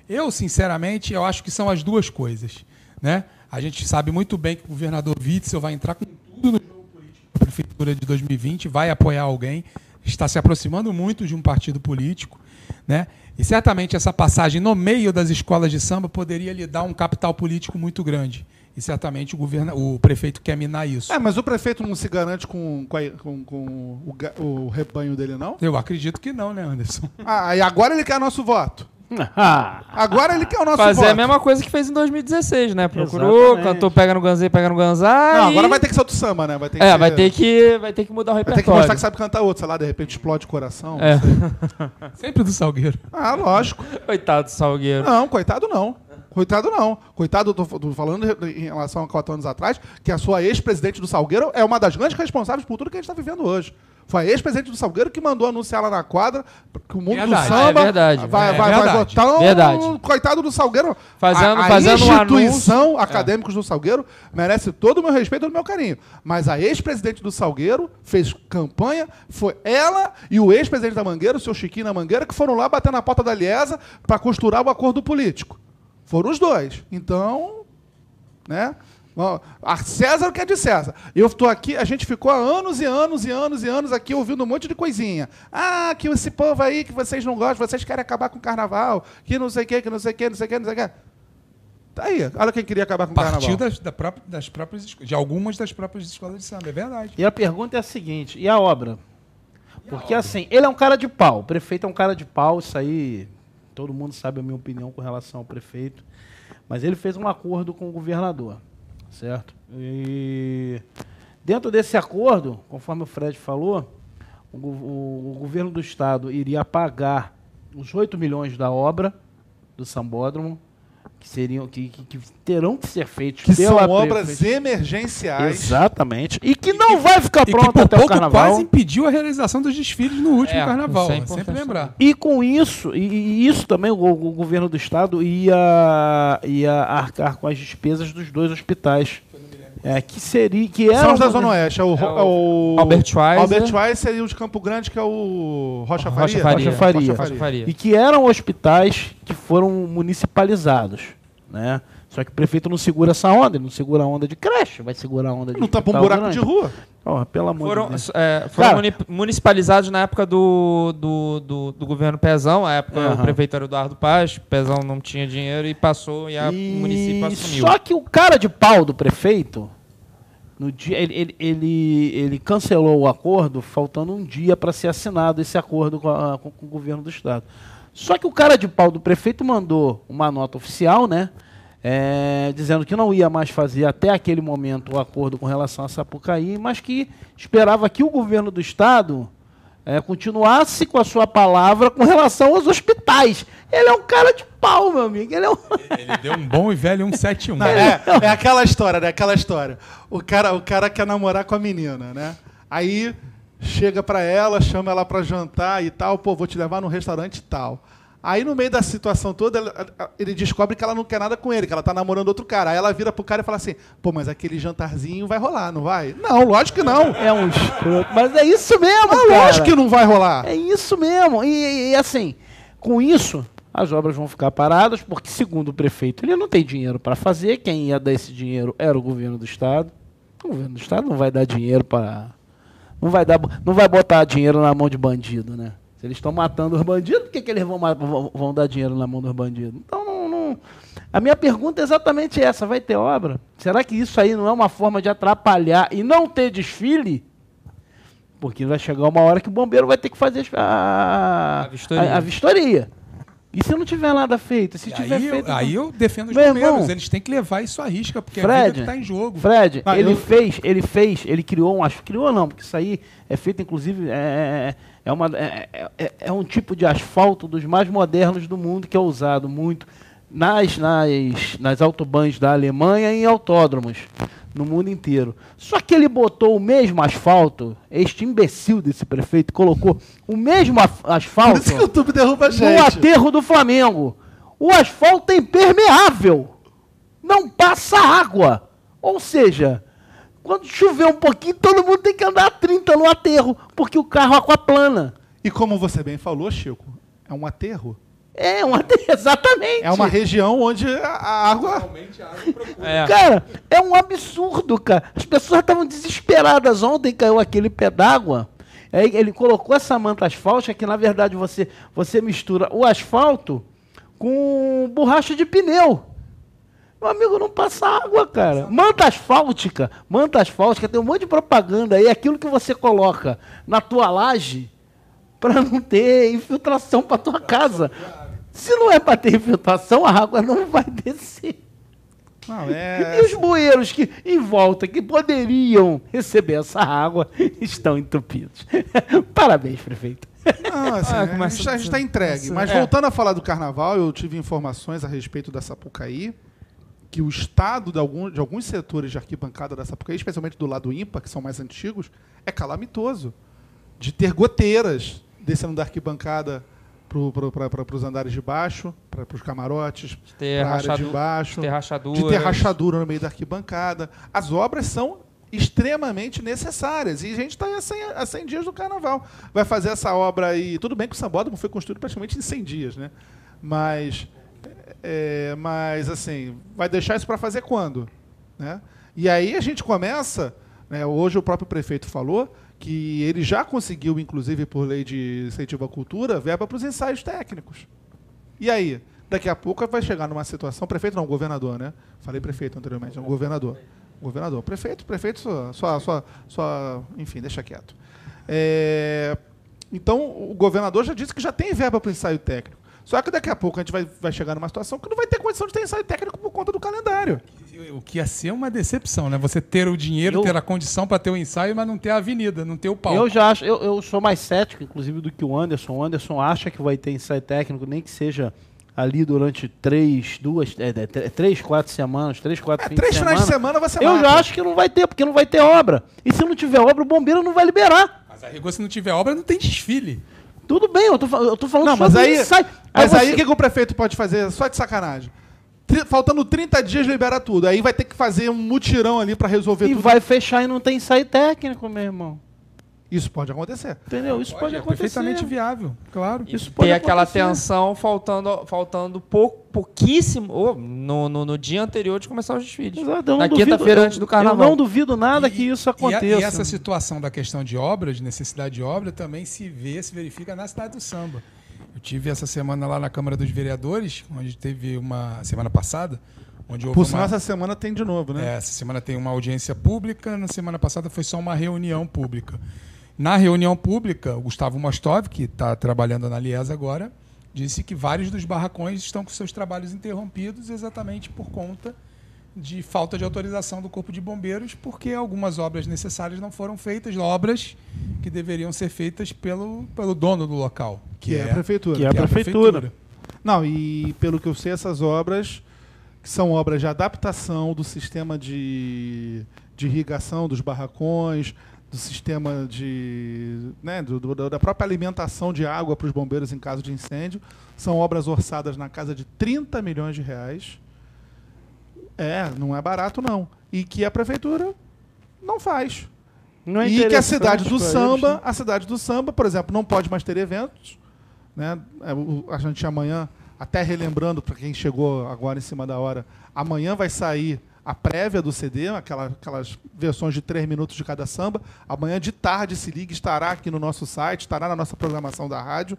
Eu, sinceramente, eu acho que são as duas coisas. Né? A gente sabe muito bem que o governador Witzel vai entrar com tudo no jogo político da prefeitura de 2020, vai apoiar alguém, está se aproximando muito de um partido político. Né? E certamente essa passagem no meio das escolas de samba poderia lhe dar um capital político muito grande. E certamente o, governo, o prefeito quer minar isso. É, mas o prefeito não se garante com, com, com o, o, rebanho dele, não? Eu acredito que não, né, Anderson? Ah, e agora ele quer nosso voto. Agora ele quer o nosso Fazer voto. a mesma coisa que fez em 2016, né? Procurou, Exatamente. cantou Pega no Ganzei, Pega no Ganzai. Não, agora vai ter que ser outro samba, né? Vai ter que É, ser- vai ter que, vai ter que mudar o vai ter que repertório. mostrar que sabe cantar outro, sei lá, de repente explode o coração. É. Sempre do Salgueiro. Ah, lógico. Coitado do Salgueiro. Não, coitado não. Coitado não. Coitado, tô, tô falando em relação a quatro anos atrás, que a sua ex-presidente do Salgueiro é uma das grandes responsáveis por tudo que a gente está vivendo hoje. Foi a ex-presidente do Salgueiro que mandou anunciar lá na quadra que o mundo Verdade. do samba É verdade. vai, É vai, vai verdade. votar. um- Verdade. Coitado do Salgueiro. Fazendo- a, a fazendo um instituição acadêmicos do Salgueiro merece todo o meu respeito e todo o meu carinho. Mas a ex-presidente do Salgueiro fez campanha, foi ela e o ex-presidente da Mangueira, o seu Chiquinho da Mangueira, que foram lá bater na porta da Liesa para costurar o acordo político. Foram os dois. Então, né? A César o que é de César. Eu estou aqui, a gente ficou há anos e anos e anos e anos aqui ouvindo um monte de coisinha. Ah, que esse povo aí que vocês não gostam, vocês querem acabar com o carnaval, que não sei o que, que não sei o que, não sei o que, não sei o que. Tá aí, olha quem queria acabar com o Partiu carnaval. das, da própria- das próprias de algumas das próprias escolas de samba, é verdade. E a pergunta é a seguinte: e a obra? Porque assim, ele é um cara de pau. O prefeito é um cara de pau, isso aí. Todo mundo sabe a minha opinião com relação ao prefeito. Mas ele fez um acordo com o governador, certo? E dentro desse acordo, conforme o Fred falou, o, o- o governo do estado iria pagar os 8 milhões da obra do Sambódromo, que seriam que, que- que terão que ser feitos Que são obras emergenciais. Exatamente. E que não vai ficar E que pronto por até o carnaval. quase impediu a realização dos desfiles no último É, carnaval. é é sempre lembrar. E com isso, e, e isso também o, o governo do estado ia, ia arcar com as despesas dos dois hospitais. É, que seria. Que São eram os da Zona Oeste. É o, É é o Albert Schweitzer. Albert Schweitzer seria o de Campo Grande, que é o Rocha Faria. Rocha Faria. Rocha Faria. Rocha Faria. E que eram hospitais que foram municipalizados. Né? Só que o prefeito não segura essa onda, ele não segura a onda de creche, vai segurar a onda de Não tapa um buraco grande. de rua. Ó, pelo amor Foram, de Deus. é, foram Cara- muni- municipalizados na época do, do, do, do governo Pezão. A época Aham. o prefeito era Eduardo Paz, Pezão não tinha dinheiro e passou e a E município assumiu. Só que o cara de pau do prefeito, no dia, ele, ele, ele, ele cancelou o acordo, faltando um dia para ser assinado esse acordo com, a- com- com o governo do estado. Só que o cara de pau do prefeito mandou uma nota oficial, né? é, dizendo que não ia mais fazer até aquele momento o acordo com relação a Sapucaí, mas que esperava que o governo do estado é, continuasse com a sua palavra com relação aos hospitais. Ele é um cara de pau, meu amigo. Ele é um... Ele deu um bom e velho 171. Não, é, é aquela história, né? Aquela história. O cara, o cara quer namorar com a menina, né? Aí chega pra ela, chama ela pra jantar e tal, pô, vou te levar num restaurante e tal. Aí no meio da situação toda, ele descobre que ela não quer nada com ele, que ela tá namorando outro cara. Aí ela vira pro cara e fala assim: pô, mas aquele jantarzinho vai rolar, não vai? Não, lógico que não. É um escroto. Mas é isso mesmo, Mas cara. lógico que não vai rolar. É isso mesmo. E, e- e, assim, com isso, as obras vão ficar paradas, porque, segundo o prefeito, ele não tem dinheiro para fazer. Quem ia dar esse dinheiro era o governo do Estado. O governo do Estado não vai dar dinheiro para. Não vai, dar, não vai botar dinheiro na mão de bandido, né? Eles estão matando os bandidos, por que, que eles vão, vão, dar dinheiro na mão dos bandidos? Então, não, não- A minha pergunta é exatamente essa: vai ter obra? Será que isso aí não é uma forma de atrapalhar e não ter desfile? Porque vai chegar uma hora que o bombeiro vai ter que fazer a, A vistoria. a- a vistoria. E se não tiver nada feito? Se E tiver aí, eu, feito. aí eu defendo os Meu bombeiros. irmão, Eles têm que levar isso à risca, porque é a Fred, vida que tá em jogo. Fred, Ah, ele eu- fez, ele fez, ele criou um, acho criou não, porque isso aí é feito inclusive é, é, uma, é, é- é um tipo de asfalto dos mais modernos do mundo que é usado muito nas nas nas autobahns da Alemanha e em autódromos no mundo inteiro. Só que ele botou o mesmo asfalto, este imbecil desse prefeito colocou o mesmo af- Por asfalto isso que o YouTube derruba a no gente. aterro do Flamengo. O asfalto é impermeável. Não passa água. Ou seja, quando chover um pouquinho, todo mundo tem que andar a 30 no aterro, porque o carro aquaplana. E como você bem falou, Chico, é um aterro. É um aterro, exatamente. É uma região onde a a água. É. Cara, é um absurdo, cara. As pessoas estavam desesperadas. Ontem caiu aquele pé d'água. Aí ele colocou essa manta asfáltica que, na verdade, você, você mistura o asfalto com borracha de pneu. Meu amigo, não passa água, cara. Manta asfáltica. Manta asfáltica, tem um monte de propaganda aí. Aquilo que você coloca na tua laje para não ter infiltração para tua casa. Se não é para ter infiltração, a água não vai descer. Não, E é. os bueiros que em volta que poderiam receber essa água estão entupidos. Parabéns, prefeito. Não, assim, Ah, a gente está entregue. Mas É. voltando a falar do carnaval, eu tive informações a respeito da Sapucaí, que o estado de, algum, de alguns setores de arquibancada da Sapucaí, especialmente do lado ímpar, que são mais antigos, é calamitoso. De ter goteiras descendo da arquibancada para os andares de baixo, para os camarotes, De ter, para a área de baixo, de ter rachadura. de ter rachadura no meio da arquibancada. As obras são extremamente necessárias. E a gente está a 100, a 100 dias do carnaval. Vai fazer essa obra aí. Tudo bem que o Sambódromo foi construído praticamente em 100 dias, né? Mas, é, mas assim, vai deixar isso para fazer quando? Né? E aí a gente começa, né, hoje o próprio prefeito falou que ele já conseguiu, inclusive por lei de incentivo à cultura, verba para os ensaios técnicos. E aí? Daqui a pouco vai chegar numa situação, prefeito não, governador, né? Falei prefeito anteriormente, um governador. Governador. Prefeito, prefeito, só, só, só, só enfim, deixa quieto. É, então, o governador já disse que já tem verba para o ensaio técnico. Só que daqui a pouco a gente vai, vai chegar numa situação que não vai ter condição de ter ensaio técnico por conta do calendário. O que ia ser uma decepção, né? Você ter o dinheiro, Eu- ter a condição para ter o ensaio, mas não ter a avenida, não ter o palco. Eu já acho, eu, eu sou mais cético, inclusive, do que o Anderson. O Anderson acha que vai ter ensaio técnico, nem que seja ali durante três, duas, é, é, tr- três, quatro semanas, três, quatro É, três de finais semana. de semana você Eu mata. já acho que não vai ter, porque não vai ter obra. E se não tiver obra, o bombeiro não vai liberar. Mas a rigor, se não tiver obra, não tem desfile. Tudo bem, eu tô, eu tô falando Não, mas aí, ensaio. mas você- aí o que, que o prefeito pode fazer? Só de sacanagem. Faltando 30 dias, libera tudo. Aí vai ter que fazer um mutirão ali para resolver E tudo. vai fechar e não tem ensaio técnico, meu irmão. Isso pode acontecer. Entendeu? Isso pode, é acontecer. perfeitamente viável, claro. Isso pode Ter aquela tensão faltando, faltando pou, pouquíssimo ou no, no, no dia anterior de começar os desfiles. Exato, Na quinta-feira antes do carnaval. Eu não duvido nada que isso E a- aconteça. E, essa situação da questão de obras, de necessidade de obra, também se vê, se verifica na cidade do samba. Eu tive essa semana lá na Câmara dos Vereadores, onde teve uma semana passada, onde houve Por uma, sinal, essa semana tem de novo, né? É, essa semana tem uma audiência pública, na semana passada foi só uma reunião pública. Na reunião pública, o Gustavo Mostov, que está trabalhando na Liesa agora, disse que vários dos barracões estão com seus trabalhos interrompidos exatamente por conta de falta de autorização do Corpo de Bombeiros, porque algumas obras necessárias não foram feitas, obras que deveriam ser feitas pelo, pelo dono do local, Que é a prefeitura. que é a que prefeitura. Não, e pelo que eu sei, essas obras que são obras de adaptação do sistema de, de irrigação dos barracões, do sistema de. Né, do- do- da própria alimentação de água para os bombeiros em caso de incêndio. São obras orçadas na casa de 30 milhões de reais. É, não é barato, não. E que a prefeitura não faz. Não é e que a cidade do pra eles, samba, né? a cidade do samba, por exemplo, não pode mais ter eventos. Né? É, A gente amanhã, até relembrando para quem chegou agora em cima da hora, amanhã vai sair a prévia do CD, aquela- aquelas versões de três minutos de cada samba. Amanhã de tarde se liga, estará aqui no nosso site, estará na nossa programação da rádio.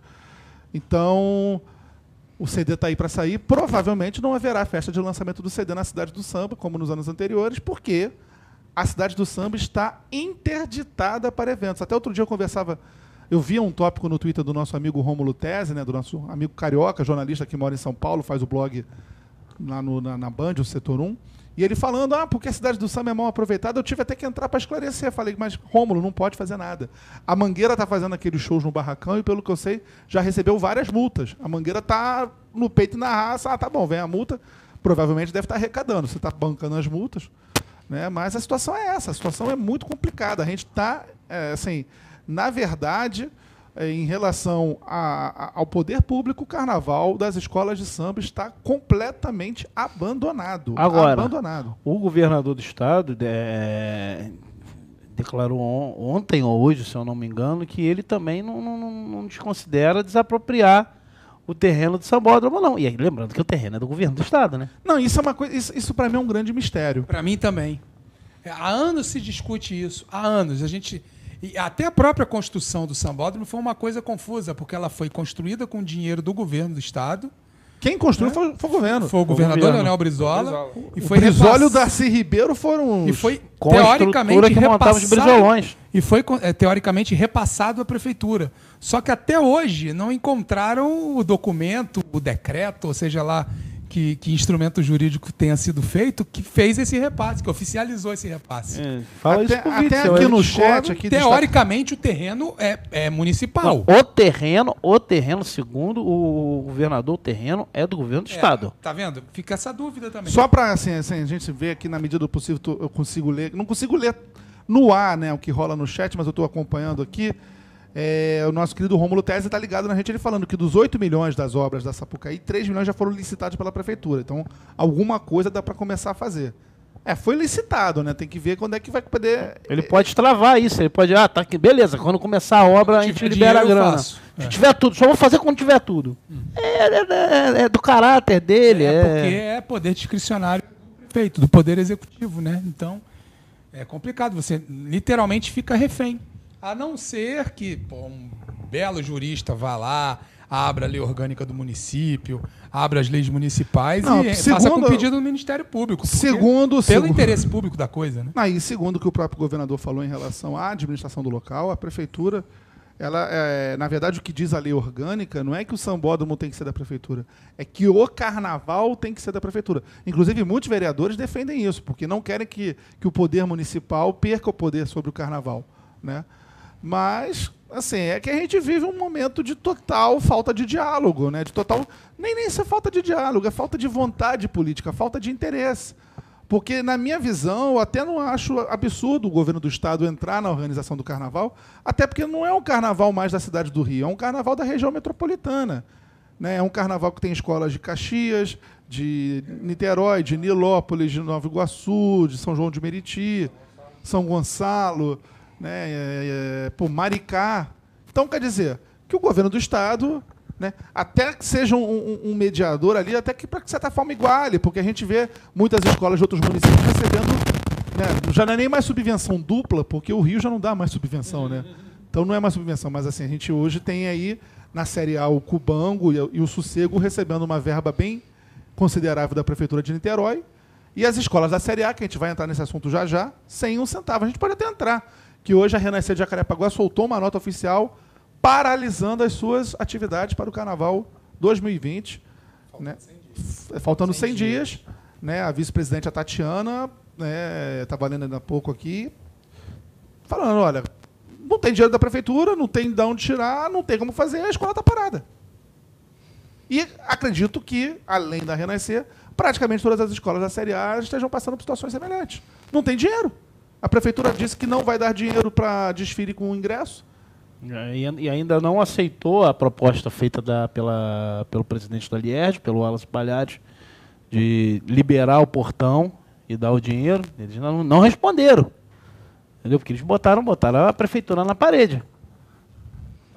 Então, o CD está aí para sair. Provavelmente não haverá festa de lançamento do CD na cidade do samba, como nos anos anteriores, porque a cidade do samba está interditada para eventos. Até outro dia eu conversava, eu via um tópico no Twitter do nosso amigo Rômulo Tese, né, do nosso amigo carioca, jornalista que mora em São Paulo, faz o blog lá no- na, na Band, o Setor 1. E ele falando, ah, porque a cidade do samba é mal aproveitada, eu tive até que entrar para esclarecer. Falei, mas Rômulo, não pode fazer nada. A Mangueira está fazendo aqueles shows no Barracão e, pelo que eu sei, já recebeu várias multas. A Mangueira está no peito e na raça. Ah, tá bom, vem a multa. Provavelmente deve estar arrecadando. Você está bancando as multas. Né? Mas a situação é essa. A situação é muito complicada. A gente está, assim, na verdade, em relação a- a- ao poder público, o carnaval das escolas de samba está completamente abandonado. Agora, Abandonado. O governador do estado é, declarou on- ontem ou hoje, se eu não me engano, que ele também não, não, não- desconsidera desapropriar o terreno do Sambódromo, não. E aí, lembrando que o terreno é do governo do estado, né? Não, isso é uma coisa. Isso, isso para mim é um grande mistério. Para mim também. É, Há anos se discute isso. Há anos. A gente. E até a própria construção do sambódromo foi uma coisa confusa, porque ela foi construída com dinheiro do governo do estado. Quem construiu foi, foi o governo. Foi o governador governo. Leonel Brizola. E o foi Brisólio e o Darcy Ribeiro foram. E foi teoricamente que montava os repassado- brizolões. E foi é, teoricamente repassado à prefeitura. Só que até hoje não encontraram o documento, o decreto, ou seja lá que, que instrumento jurídico tenha sido feito, que fez esse repasse, que oficializou esse repasse. É, fala até isso pro até aqui no chat, aqui Teoricamente, o terreno é, é municipal. Não, o terreno, o terreno, segundo o governador, o terreno é do governo do É, estado. Tá vendo? Fica essa dúvida também. Só para assim, assim, a gente ver aqui na medida do possível, eu consigo ler. Não consigo ler no ar, né, o que rola no chat, mas eu estou acompanhando aqui. É, o nosso querido Rômulo Tese está ligado na gente, ele falando que dos 8 milhões das obras da Sapucaí, 3 milhões já foram licitados pela prefeitura. Então, alguma coisa dá para começar a fazer. É, foi licitado, né? Tem que ver quando é que vai poder. Ele pode travar isso, ele pode, ah, tá aqui, beleza, quando começar a obra a gente libera a grana. Se É. tiver tudo, só vou fazer quando tiver tudo. É, é- é- é do caráter dele, é, é, porque é poder discricionário. prefeito, do poder executivo, né? Então é complicado. Você literalmente fica refém. A não ser que pô, um belo jurista vá lá, abra a lei orgânica do município, abra as leis municipais Não, e segundo- faça com pedido do Ministério Público. Segundo- Pelo segundo- interesse público da coisa, né? Aí, segundo o que o próprio governador falou em relação à administração do local, a prefeitura, ela, é, na verdade, o que diz a lei orgânica não é que o sambódromo tem que ser da prefeitura, é que o carnaval tem que ser da prefeitura. Inclusive, muitos vereadores defendem isso, porque não querem que, que o poder municipal perca o poder sobre o carnaval. Né? Mas, assim, é que a gente vive um momento de total falta de diálogo, né? De total. Nem, nem isso é falta de diálogo, é falta de vontade política, falta de interesse. Porque, na minha visão, eu até não acho absurdo o governo do estado entrar na organização do carnaval, até porque não é um carnaval mais da cidade do Rio, é um carnaval da região metropolitana. Né? É um carnaval que tem escolas de Caxias, de Niterói, de Nilópolis, de Nova Iguaçu, de São João de Meriti, São Gonçalo, né? é, é, pô, Maricá. Então, quer dizer, que o governo do estado né? Até que seja um, um- um mediador ali, até que para que de certa forma iguale, porque a gente vê muitas escolas de outros municípios recebendo, né? já não é nem mais subvenção dupla, porque o Rio já não dá mais subvenção, né? Então não é mais subvenção, mas assim, a gente hoje tem aí na Série A o Cubango e, e o Sossego recebendo uma verba bem considerável da Prefeitura de Niterói, e as escolas da Série A, que a gente vai entrar nesse assunto já já, sem um centavo. A gente pode até entrar, que hoje a Renascer de Jacarepaguá soltou uma nota oficial paralisando as suas atividades para o Carnaval 2020. né? F- Faltando 100 dias. né? A vice-presidente, a Tatiana, estava lendo ainda há pouco aqui, falando, olha, não tem dinheiro da prefeitura, não tem de onde tirar, não tem como fazer, a escola está parada. E acredito que, além da Renascer, praticamente todas as escolas da Série A estejam passando por situações semelhantes. Não tem dinheiro. A prefeitura disse que não vai dar dinheiro para desfile com o ingresso. E, e ainda não aceitou a proposta feita da- pela, pelo presidente da Lierge, pelo Wallace Palhares, de liberar o portão e dar o dinheiro. Eles não, não responderam. Entendeu? Porque eles botaram, botaram a prefeitura na parede.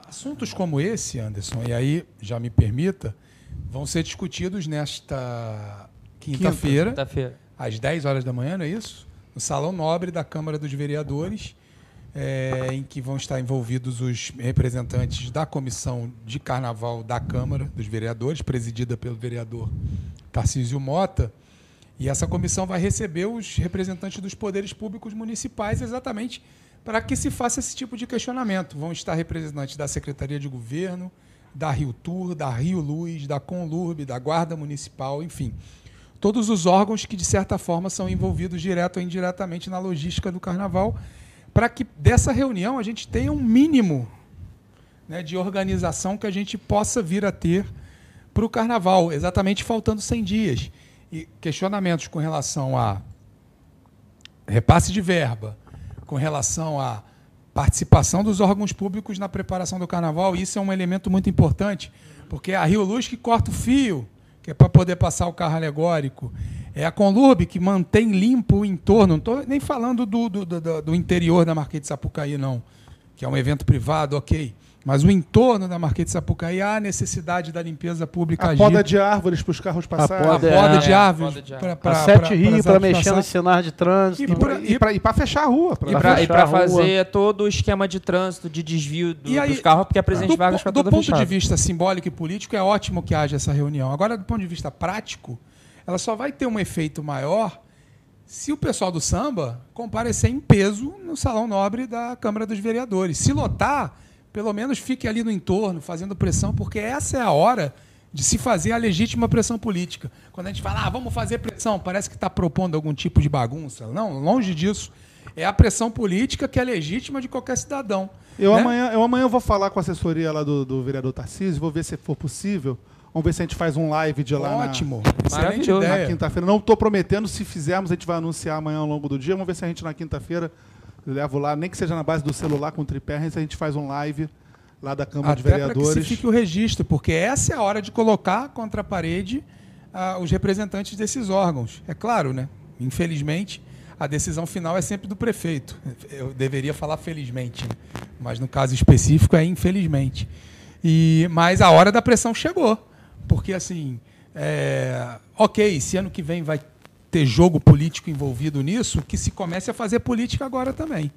Assuntos como esse, Anderson, e aí já me permita, vão ser discutidos nesta quinta-feira, Quinta-feira. às 10 horas da manhã, não é isso? No Salão Nobre da Câmara dos Vereadores, é, em que vão estar envolvidos os representantes da Comissão de Carnaval da Câmara dos Vereadores, presidida pelo vereador Tarcísio Mota. E essa comissão vai receber os representantes dos poderes públicos municipais exatamente para que se faça esse tipo de questionamento. Vão estar representantes da Secretaria de Governo, da Rio Tour, da Rio Luz, da Conlurb, da Guarda Municipal, enfim. Todos os órgãos que, de certa forma, são envolvidos direto ou indiretamente na logística do carnaval, para que dessa reunião a gente tenha um mínimo né, de organização que a gente possa vir a ter para o carnaval, exatamente faltando 100 dias. E questionamentos com relação a repasse de verba, com relação à participação dos órgãos públicos na preparação do carnaval, isso é um elemento muito importante, porque é a Rio Luz que corta o fio, que é para poder passar o carro alegórico, é a Conlurb que mantém limpo o entorno, não estou nem falando do, do, do, do interior da Marquês de Sapucaí, não, que é um evento privado, ok. Mas o entorno da Marquês de Sapucaí, há a necessidade da limpeza pública A poda de árvores para os carros passarem. a poda- poda É, de é, árvores poda de pra- árvores. pra- a Sete pra- Rio pra para mexer nos sinais de trânsito. E E para e fechar a rua. pra- E Pra pra, e fechar pra a rua. fazer todo o esquema de trânsito, de desvio do, aí, dos carros, porque a Presidente do, Vargas fica do ponto fechada. de vista simbólico e político, é ótimo que haja essa reunião. Agora, do ponto de vista prático, ela só vai ter um efeito maior se o pessoal do samba comparecer em peso no Salão Nobre da Câmara dos Vereadores. Se lotar, pelo menos fique ali no entorno, fazendo pressão, porque essa é a hora de se fazer a legítima pressão política. Quando a gente fala, ah, vamos fazer pressão, parece que está propondo algum tipo de bagunça. Não, longe disso. É a pressão política que é legítima de qualquer cidadão. Eu, né? amanhã, eu amanhã vou falar com a assessoria lá do, do vereador Tarcísio, vou ver se for possível. Vamos ver se a gente faz um live de lá na- Ótimo. Maravilhoso. na, ideia. quinta-feira. Não estou prometendo, se fizermos, a gente vai anunciar amanhã ao longo do dia. Vamos ver se a gente na quinta-feira eu levo lá, nem que seja na base do celular com o tripé, a gente faz um live lá da Câmara de Até para que se Vereadores. fique o registro, porque essa é a hora de colocar contra a parede ah, os representantes desses órgãos. É claro, né? Infelizmente, a decisão final é sempre do prefeito. Eu deveria falar felizmente, né? mas no caso específico é infelizmente. E, mas a hora da pressão chegou. Porque, assim, é, ok, se ano que vem vai ter jogo político envolvido nisso, que se comece a fazer política agora também.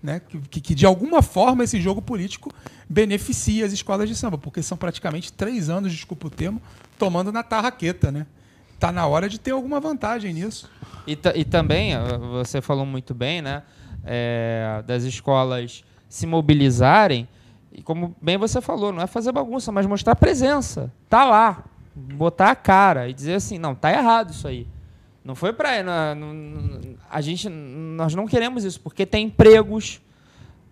Né? Que, que, de alguma forma esse jogo político beneficie as escolas de samba, porque são praticamente três anos, desculpa o termo, tomando na tarraqueta. Né? Tá na hora de ter alguma vantagem nisso. E, e também, você falou muito bem, né? É, das escolas se mobilizarem, e como bem você falou, não é fazer bagunça, mas mostrar presença. Tá lá. Botar a cara e dizer assim, não, tá errado isso aí. Não foi para a gente nós não queremos isso porque tem empregos,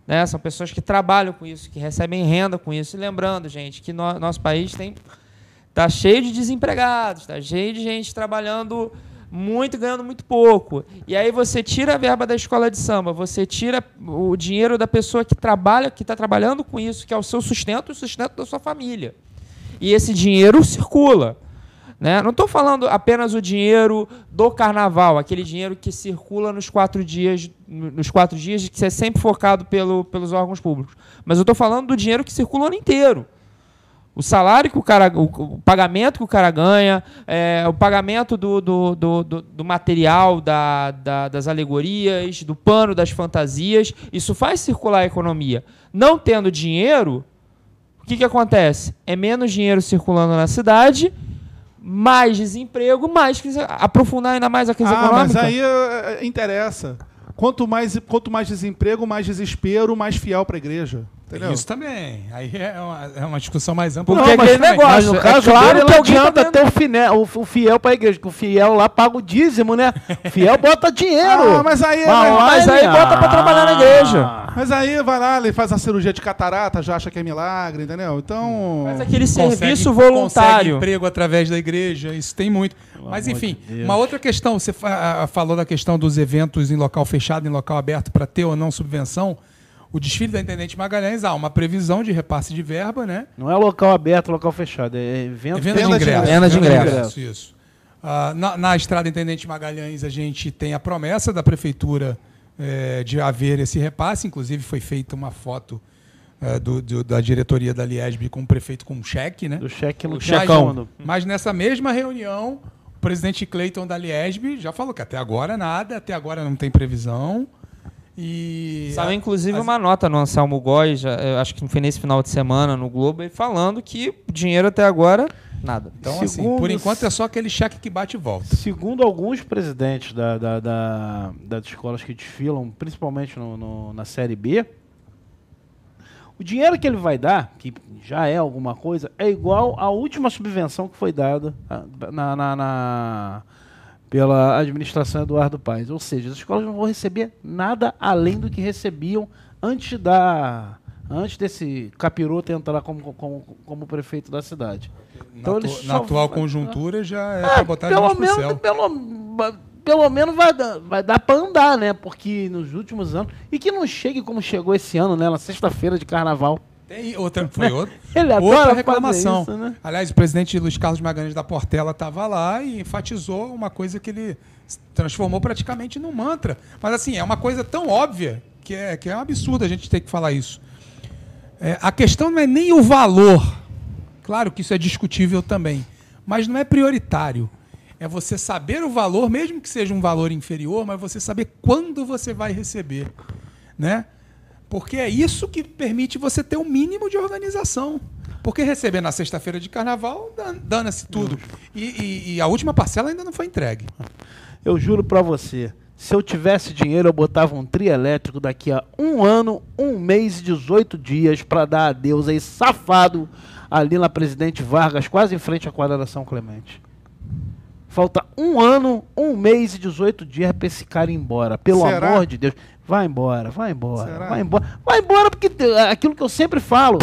né? São pessoas que trabalham com isso, que recebem renda com isso. E lembrando, gente, que no, nosso país tem tá cheio de desempregados, tá cheio de gente trabalhando muito ganhando muito pouco. E aí você tira a verba da escola de samba, você tira o dinheiro da pessoa que trabalha, que está trabalhando com isso, que é o seu sustento o sustento da sua família. E esse dinheiro circula. Né? Não estou falando apenas o dinheiro do carnaval, aquele dinheiro que circula nos quatro dias, nos quatro dias que é sempre focado pelo, pelos órgãos públicos. Mas eu estou falando do dinheiro que circula o ano inteiro. O salário que o cara. O, pagamento que o cara ganha, é, o pagamento do, do, do, do, do material, da, da, das alegorias, do pano das fantasias, isso faz circular a economia. Não tendo dinheiro, o que, que acontece? É menos dinheiro circulando na cidade mais desemprego, mais crise, aprofundar ainda mais a crise ah, econômica. Mas aí uh, interessa. Quanto mais, quanto mais desemprego, mais desespero, mais fiel para a igreja. Entendeu? Isso também. Aí é uma, é uma discussão mais ampla. Porque não, aquele negócio. Mas no é caso é claro dele, que não adianta tá ter o, o, o fiel para a igreja, porque o fiel lá paga o dízimo, né? O fiel bota dinheiro. Ah, mas aí, mas, mas aí bota para trabalhar na igreja. Mas aí vai lá, ele faz a cirurgia de catarata, já acha que é milagre, entendeu? Então. Faz aquele consegue, serviço voluntário. Consegue emprego através da igreja, isso tem muito. Mas enfim, de uma outra questão, você falou da questão dos eventos em local fechado, em local aberto, para ter ou não subvenção. O desfile da Intendente Magalhães há uma previsão de repasse de verba, né? Não é local aberto, local fechado, é evento venda de ingresso. Venda de ingresso. Isso, isso. Uh, na, na, estrada Intendente Magalhães, a gente tem a promessa da prefeitura é, de haver esse repasse. Inclusive, foi feita uma foto é, do, do, da diretoria da Liesb com o prefeito com um cheque, né? Do cheque no checão. Mas nessa mesma reunião, o presidente Cleiton da Liesb já falou que até agora nada, até agora não tem previsão. E Saiu inclusive as... uma nota no Anselmo Góes, acho que foi nesse final de semana no Globo, falando que dinheiro até agora nada. Então, Segundo, assim, por enquanto é só aquele cheque que bate e volta. Segundo alguns presidentes da, da, da das escolas que desfilam, principalmente no, no, na Série B, o dinheiro que ele vai dar, que já é alguma coisa, é igual à última subvenção que foi dada na, na, na pela administração Eduardo Paes. Ou seja, as escolas não vão receber nada além do que recebiam antes da antes desse capiroto entrar como, como, como prefeito da cidade. Na, então, na atual conjuntura já é, é para botar pelo menos. Pelo, pelo menos vai dar, vai dar para andar, né? Porque nos últimos anos. E que não chegue como chegou esse ano, né? Na sexta-feira de carnaval. Tem outra, foi outra, Ele outra reclamação. Isso, né? Aliás, o presidente Luiz Carlos Magalhães da Portela estava lá e enfatizou uma coisa que ele transformou praticamente num mantra. Mas assim, é uma coisa tão óbvia que é, que é um absurdo a gente ter que falar isso. É, a questão não é nem o valor. Claro que isso é discutível também. Mas não é prioritário. É você saber o valor, mesmo que seja um valor inferior, mas você saber quando você vai receber. Né? Porque é isso que permite você ter um mínimo de organização. Porque receber na sexta-feira de carnaval, dana-se tudo. E, e, e, a última parcela ainda não foi entregue. Eu juro para você, se eu tivesse dinheiro, eu botava um trio elétrico daqui a um ano, um mês e 18 dias para dar adeus aí, safado, ali na Presidente Vargas, quase em frente à quadra da São Clemente. Falta um ano, um mês e 18 dias para esse cara ir embora. Pelo Será? amor de Deus. Vai embora, vai embora, Será? vai embora. Vai embora porque aquilo que eu sempre falo,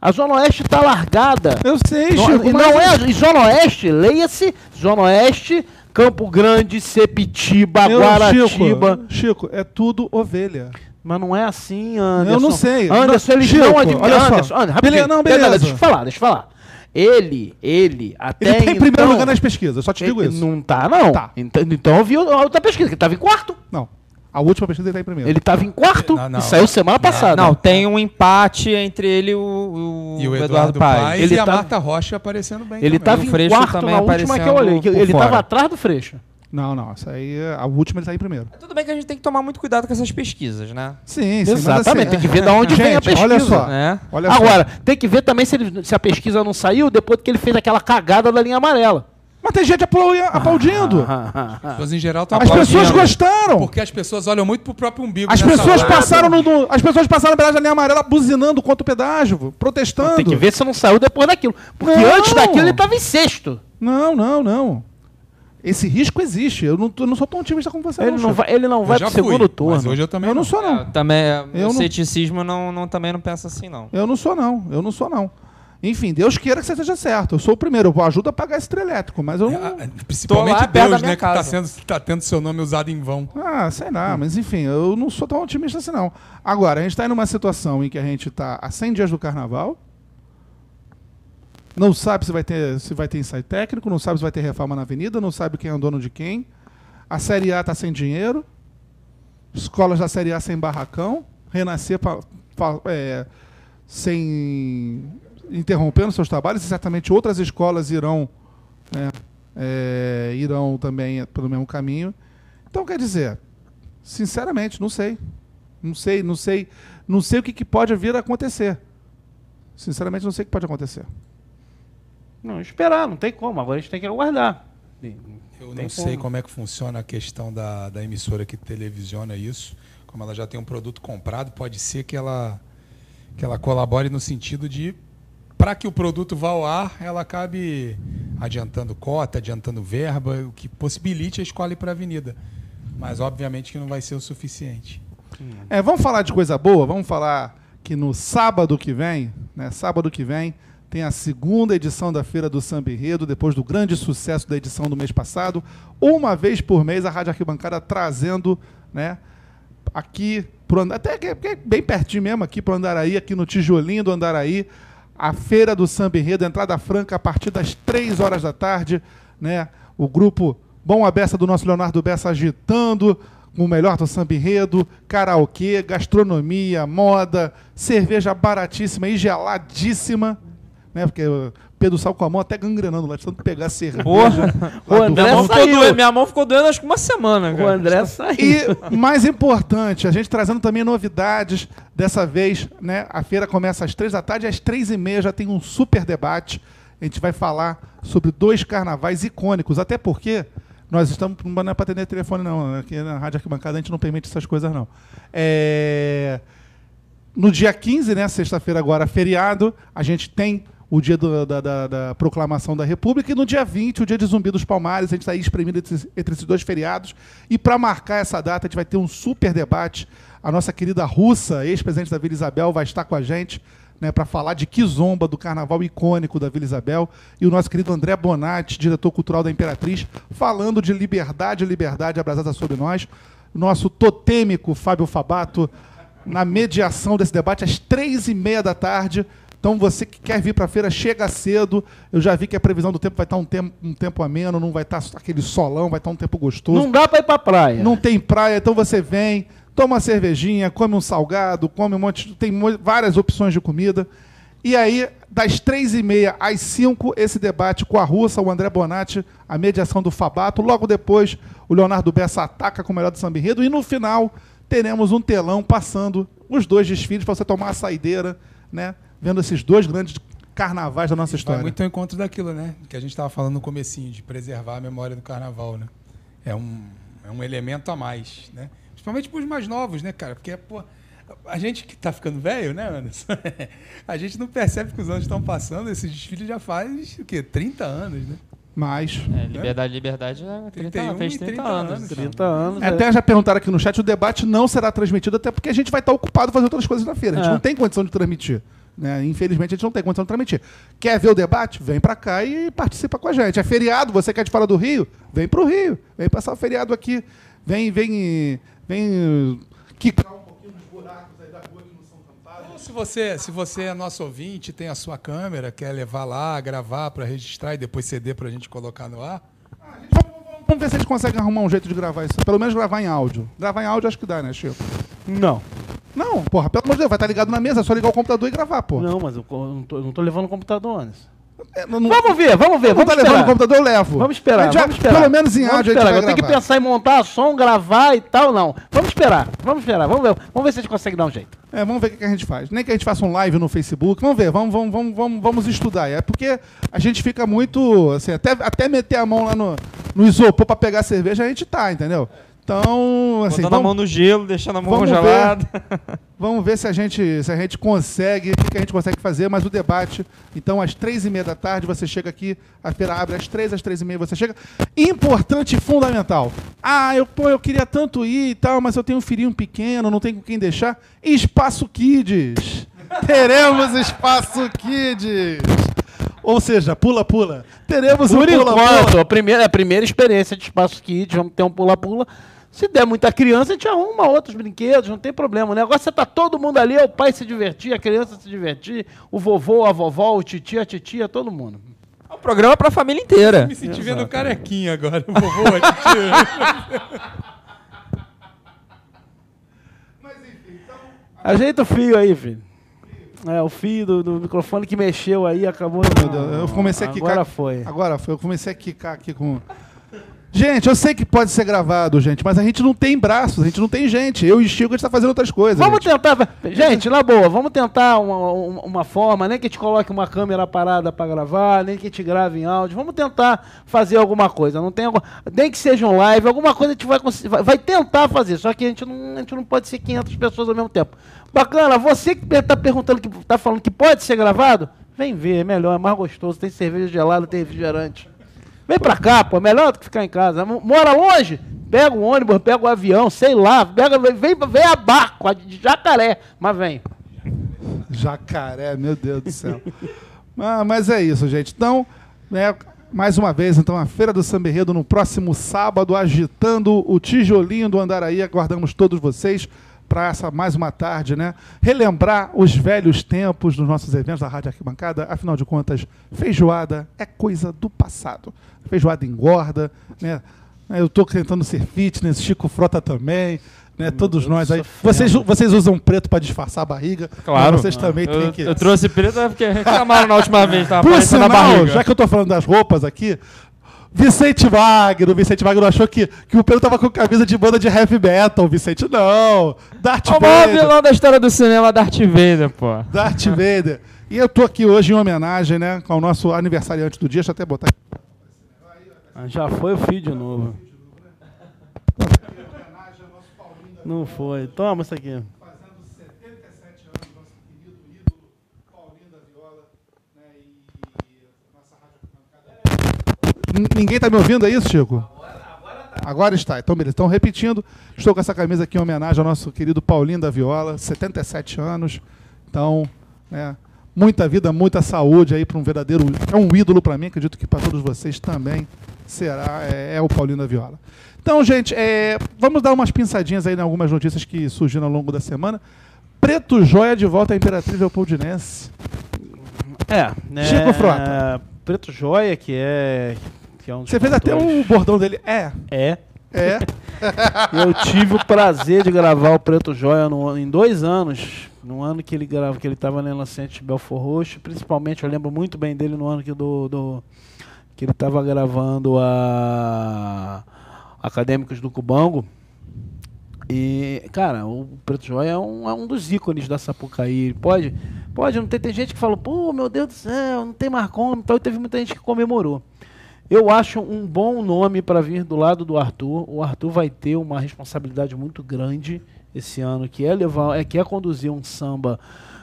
a Zona Oeste está largada. Eu sei, não, Chico. E não é Zona Oeste, leia-se Zona Oeste, Campo Grande, Sepitiba, Meu, Guaratiba. Chico, Chico, é tudo ovelha. Mas não é assim, Anderson. Eu não sei. Anderson, eles Chico, não admitem. Olha Anderson, só. Anderson, beleza, não, beleza. Deixa eu falar, deixa eu falar. Ele, ele, até Ele tá em primeiro então, lugar nas pesquisas, só te digo isso. Não tá, não. Tá. Então, então eu vi outra pesquisa, que ele tava em quarto. Não. A última pesquisa ele tá em primeiro. Ele estava em quarto não, não. e saiu semana passada. Não, tem um empate entre ele e o, o, e o Eduardo, Eduardo Paes. Ele e tá... a Marta Rocha aparecendo bem Ele estava em quarto na última que eu olhei. Ele estava atrás do Freixo. Não, não. Essa aí, a última ele tá em primeiro. Tudo bem que a gente tem que tomar muito cuidado com essas pesquisas, né? Sim, sim. Exatamente, assim, tem que ver de onde vem a Gente, pesquisa. olha só. É. Olha só. Agora, tem que ver também se, ele- se a pesquisa não saiu depois que ele fez aquela cagada da linha amarela. Mas tem gente aplau- aplaudindo. Ah, As pessoas em geral estão As pessoas gostaram. Porque as pessoas olham muito pro próprio umbigo. As nessa pessoas hora. passaram no, no- as pessoas passaram pela linha amarela buzinando contra o pedágio, protestando. Tem que ver se não saiu depois daquilo. Porque Não. antes daquilo ele estava em sexto. Não, não, não. Esse risco existe. Eu não, tô- não sou tão otimista como você. Ele não chefe. vai, ele não Eu vai pro fui, segundo turno. Mas hoje eu também Eu não sou, não. É, também, é, Eu o não- ceticismo não, não, também não pensa assim, não. Eu não sou, não. Eu não sou, não. Enfim, Deus queira que você esteja certo. Eu sou o primeiro. Eu ajudo a pagar esse elétrico, mas eu É, não. ah, Tô Principalmente Deus, né? Que tá, casa. sendo, tá tendo seu nome usado em vão. Ah, sei lá, mas enfim, eu não sou tão otimista assim, não. Agora, a gente está em uma situação em que a gente está a 100 dias do carnaval, não sabe se vai ter se vai ter ensaio técnico, não sabe se vai ter reforma na avenida, não sabe quem é o dono de quem. A Série A está sem dinheiro, escolas da Série A sem barracão, Renascer pa- pa- é, sem interrompendo seus trabalhos, e certamente outras escolas irão, né, é, irão também pelo mesmo caminho. Então, quer dizer, sinceramente, não sei. Não sei, não sei, não sei o que, que pode vir a acontecer. Sinceramente, não sei o que pode acontecer. Não, esperar, não tem como. Agora a gente tem que aguardar. Eu Tem não sei como. como é que funciona a questão da, da emissora que televisiona isso. Como ela já tem um produto comprado, pode ser que ela, que ela colabore no sentido de, para que o produto vá ao ar, ela acabe adiantando cota, adiantando verba, o que possibilite a escola ir para a avenida. Mas, obviamente, que não vai ser o suficiente. É, vamos falar de coisa boa? Vamos falar que no sábado que vem, né, sábado que vem, tem a segunda edição da Feira do Samba Enredo, depois do grande sucesso da edição do mês passado. Uma vez por mês, a Rádio Arquibancada trazendo, né, aqui, pro, até é bem pertinho mesmo, aqui para Andaraí, aqui no tijolinho do Andaraí, a Feira do Samba Enredo, entrada franca a partir das 3 horas da tarde, né? O grupo Bom a Beça do nosso Leonardo Bessa agitando com o melhor do samba enredo, karaokê, gastronomia, moda, cerveja baratíssima e geladíssima, né? Porque o Pedro saiu com a mão até gangrenando lá, de tanto pegar cerveja. Porra. O André Minha mão, doendo, minha mão ficou doendo acho que uma semana, O cara. André saiu. E mais importante, a gente trazendo também novidades. Dessa vez, né? A feira começa às três da tarde, às três e meia já tem um super debate. A gente vai falar sobre dois carnavais icônicos, até porque nós estamos. Não é para atender telefone, não. Aqui na Rádio Arquibancada a gente não permite essas coisas, não. É, No dia 15, né? Sexta-feira agora, feriado, a gente tem o dia do- da, da- da proclamação da República, e no dia 20, o dia de Zumbi dos Palmares, a gente está aí espremido entre, entre esses dois feriados. E para marcar essa data, a gente vai ter um super debate. A nossa querida russa, ex-presidente da Vila Isabel, vai estar com a gente né, para falar de Kizomba, do carnaval icônico da Vila Isabel. E o nosso querido André Bonatti, diretor cultural da Imperatriz, falando de liberdade, liberdade abrasada sobre nós. Nosso totêmico Fábio Fabato, na mediação desse debate às três e meia da tarde. Então você que quer vir para a feira, chega cedo. Eu já vi que a previsão do tempo vai estar um tempo, um tempo ameno, não vai estar aquele solão, vai estar um tempo gostoso. Não dá pra ir pra praia. Não tem praia, então você vem, toma uma cervejinha, come um salgado, come um monte, de- tem várias opções de comida. E aí, das três e meia às cinco, esse debate com a russa, o André Bonatti, a mediação do Fabato. Logo depois, o Leonardo Bessa ataca com o melhor do samba enredo. E no final, teremos um telão passando os dois desfiles para você tomar a saideira, né? Vendo esses dois grandes carnavais da nossa Vai história. muito ao encontro daquilo, né? Que a gente estava falando no comecinho, de preservar a memória do carnaval, né? É um, é um elemento a mais, né? Principalmente para os mais novos, né, cara? Porque, pô, a gente que tá ficando velho, né, Anderson? a gente não percebe que os anos estão passando. Esse desfile já faz, o quê? 30 anos, né? Mas. É, liberdade, liberdade é 30, 31 fez e 30, 30 anos. anos. 30 anos. é. Até já perguntaram aqui no chat, o debate não será transmitido, até porque a gente vai estar ocupado fazendo outras coisas na feira. A gente É. não tem condição de transmitir. Né? Infelizmente, a gente não tem condição de transmitir. Quer ver o debate? Vem pra cá e participa com a gente. É feriado, você quer de fora do Rio? Vem pro Rio. Vem passar o feriado aqui. Vem, vem, vem quicar um pouquinho buracos aí da rua que não são tampados. Ou se você, se você é nosso ouvinte, tem a sua câmera, quer levar lá, gravar para registrar e depois ceder para a gente colocar no ar, Vamos ver se a gente consegue arrumar um jeito de gravar isso. Pelo menos gravar em áudio. Gravar em áudio acho que dá, né, Chico? Não. Não, porra, pelo amor de Deus, vai estar ligado na mesa, é só ligar o computador e gravar, pô. Não, mas eu, co- eu não, tô, eu não tô levando o computador, Anderson. É, não- não- Vamos ver, vamos ver. não Vamos tá levando esperar. o computador, eu levo. Vamos esperar, gente vai- vamos esperar. Pelo menos em Vamos áudio a esperar. gente vai Tem que gravar. pensar em montar som, gravar e tal, não. Vamos esperar, vamos esperar, vamos ver. Vamos ver se a gente consegue dar um jeito. É, vamos ver o que que a gente faz. Nem que a gente faça um live no Facebook. Vamos ver, vamos, vamos, vamos, vamos, vamos estudar. É porque a gente fica muito. Assim, até, até meter a mão lá no, no isopor pra pegar cerveja, a gente tá, entendeu? Então, assim, Botando a vamos, mão no gelo, deixando a mão vamos ver. congelada. vamos ver se a gente, se a gente consegue, o que a gente consegue fazer, mas o debate, então, às três e meia da tarde, você chega aqui, a feira abre às três, às três e meia você chega. Importante e fundamental. Ah, eu, pô, eu queria tanto ir e tal, mas eu tenho um filhinho pequeno, não tenho com quem deixar. Espaço Kids. Teremos Espaço Kids. Ou seja, pula, pula. Teremos Por um pula, enquanto, pula. a primeira, a primeira experiência de espaço kids, vamos ter um pula-pula. Se der muita criança, a gente arruma outros brinquedos, não tem problema. O negócio é tá todo mundo ali, é o pai se divertir, a criança se divertir, o vovô, a vovó, o titio, a titia, todo mundo. É um programa pra família inteira. Me senti vendo carequinha agora, o vovô, a titia. Ajeita o fio aí, filho. É, o fio do, do microfone que mexeu aí acabou. Meu Deus, eu comecei a quicar. Agora foi. Agora foi. Eu comecei a quicar aqui com. Gente, eu sei que pode ser gravado, gente, mas a gente não tem braços, a gente não tem gente. Eu e o Chico, a gente tá fazendo outras coisas. Vamos gente. tentar. Gente, na boa, vamos tentar uma, uma, forma, nem que a gente coloque uma câmera parada para gravar, nem que a gente grave em áudio. Vamos tentar fazer alguma coisa. Não tem Nem que seja um live, alguma coisa a gente vai, vai, vai tentar fazer. Só que a gente, não, a gente não pode ser 500 pessoas ao mesmo tempo. Bacana, você que está perguntando, que tá falando que pode ser gravado, vem ver, é melhor, é mais gostoso. Tem cerveja gelada, tem refrigerante. Vem pra cá, pô, melhor do que ficar em casa. Mora longe? Pega o ônibus, pega o avião, sei lá, pega, vem, vem, vem a barco, a de jacaré, mas vem. Jacaré, meu Deus do céu. Ah, mas é isso, gente. Então, né, mais uma vez, então, a Feira do Samberredo no próximo sábado, agitando o tijolinho do Andaraí. Aguardamos todos vocês para essa mais uma tarde, né? Relembrar os velhos tempos dos nossos eventos da Rádio Arquibancada. Afinal de contas, feijoada é coisa do passado. Feijoada engorda, né? Eu estou tentando ser fitness, Chico Frota também, né? Todos nós aí. Vocês, vocês usam preto para disfarçar a barriga. Claro. Vocês também têm Eu, que. eu trouxe preto é porque reclamaram na última vez, tava Por a sinal, barriga. já que eu tô falando das roupas aqui, Vicente Wagner, o Vicente Wagner achou que, que o Pedro tava com camisa de banda de heavy metal. Vicente, não. Darth É o maior Vader. vilão da história do cinema, Darth Vader, pô. Darth Vader. E eu tô aqui hoje em homenagem, né, ao nosso aniversariante do dia. Deixa eu até botar aqui. Ah, Já foi o fio de novo. Não foi. Toma isso aqui. Fazendo 77 anos, nosso querido ídolo Paulinho da Viola, né, e nossa rádio Ninguém tá me ouvindo, é isso, Chico? Agora está. Então, beleza. Então, repetindo, estou com essa camisa aqui em homenagem ao nosso querido Paulinho da Viola, 77 anos. Então, né, muita vida, muita saúde aí para um verdadeiro. É um ídolo para mim, acredito que para todos vocês também será. É, é o Paulinho da Viola. Então, gente, é, vamos dar umas pinçadinhas aí em algumas notícias que surgiram ao longo da semana. Preto Joia de volta à Imperatriz Leopoldinense. É, né? Chico Frota. Preto Joia, que é. É um Você fez até o bordão dele. É, É. é. Eu tive o prazer de gravar o Preto Joia no em dois anos. No ano que ele grava, que ele estava na Nascente Belfor Roxo. Principalmente, eu lembro muito bem dele no ano que, do, do- que ele estava gravando a Acadêmicos do Cubango. E, cara, o Preto Joia é um, é um dos ícones da Sapucaí. Pode, pode não ter. Tem gente que fala, pô, meu Deus do céu, não tem mais como. Então, teve muita gente que comemorou. Eu acho um bom nome para vir do lado do Arthur. O Arthur vai ter uma responsabilidade muito grande esse ano, que é levar, é que é conduzir um samba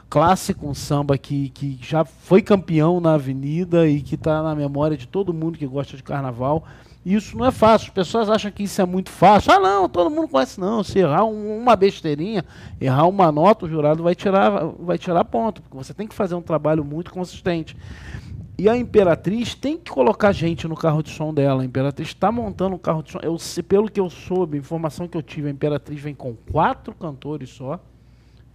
clássico, um samba que, que já foi campeão na Avenida e que está na memória de todo mundo que gosta de carnaval. Isso não é fácil. As pessoas acham que isso é muito fácil. Ah, não, todo mundo conhece não. Se errar um- uma besteirinha, errar uma nota, o jurado vai tirar, vai tirar ponto, porque você tem que fazer um trabalho muito consistente. E a Imperatriz tem que colocar gente no carro de som dela. A Imperatriz está montando um carro de som. Eu, se- pelo que eu soube, informação que eu tive, a Imperatriz vem com quatro cantores só.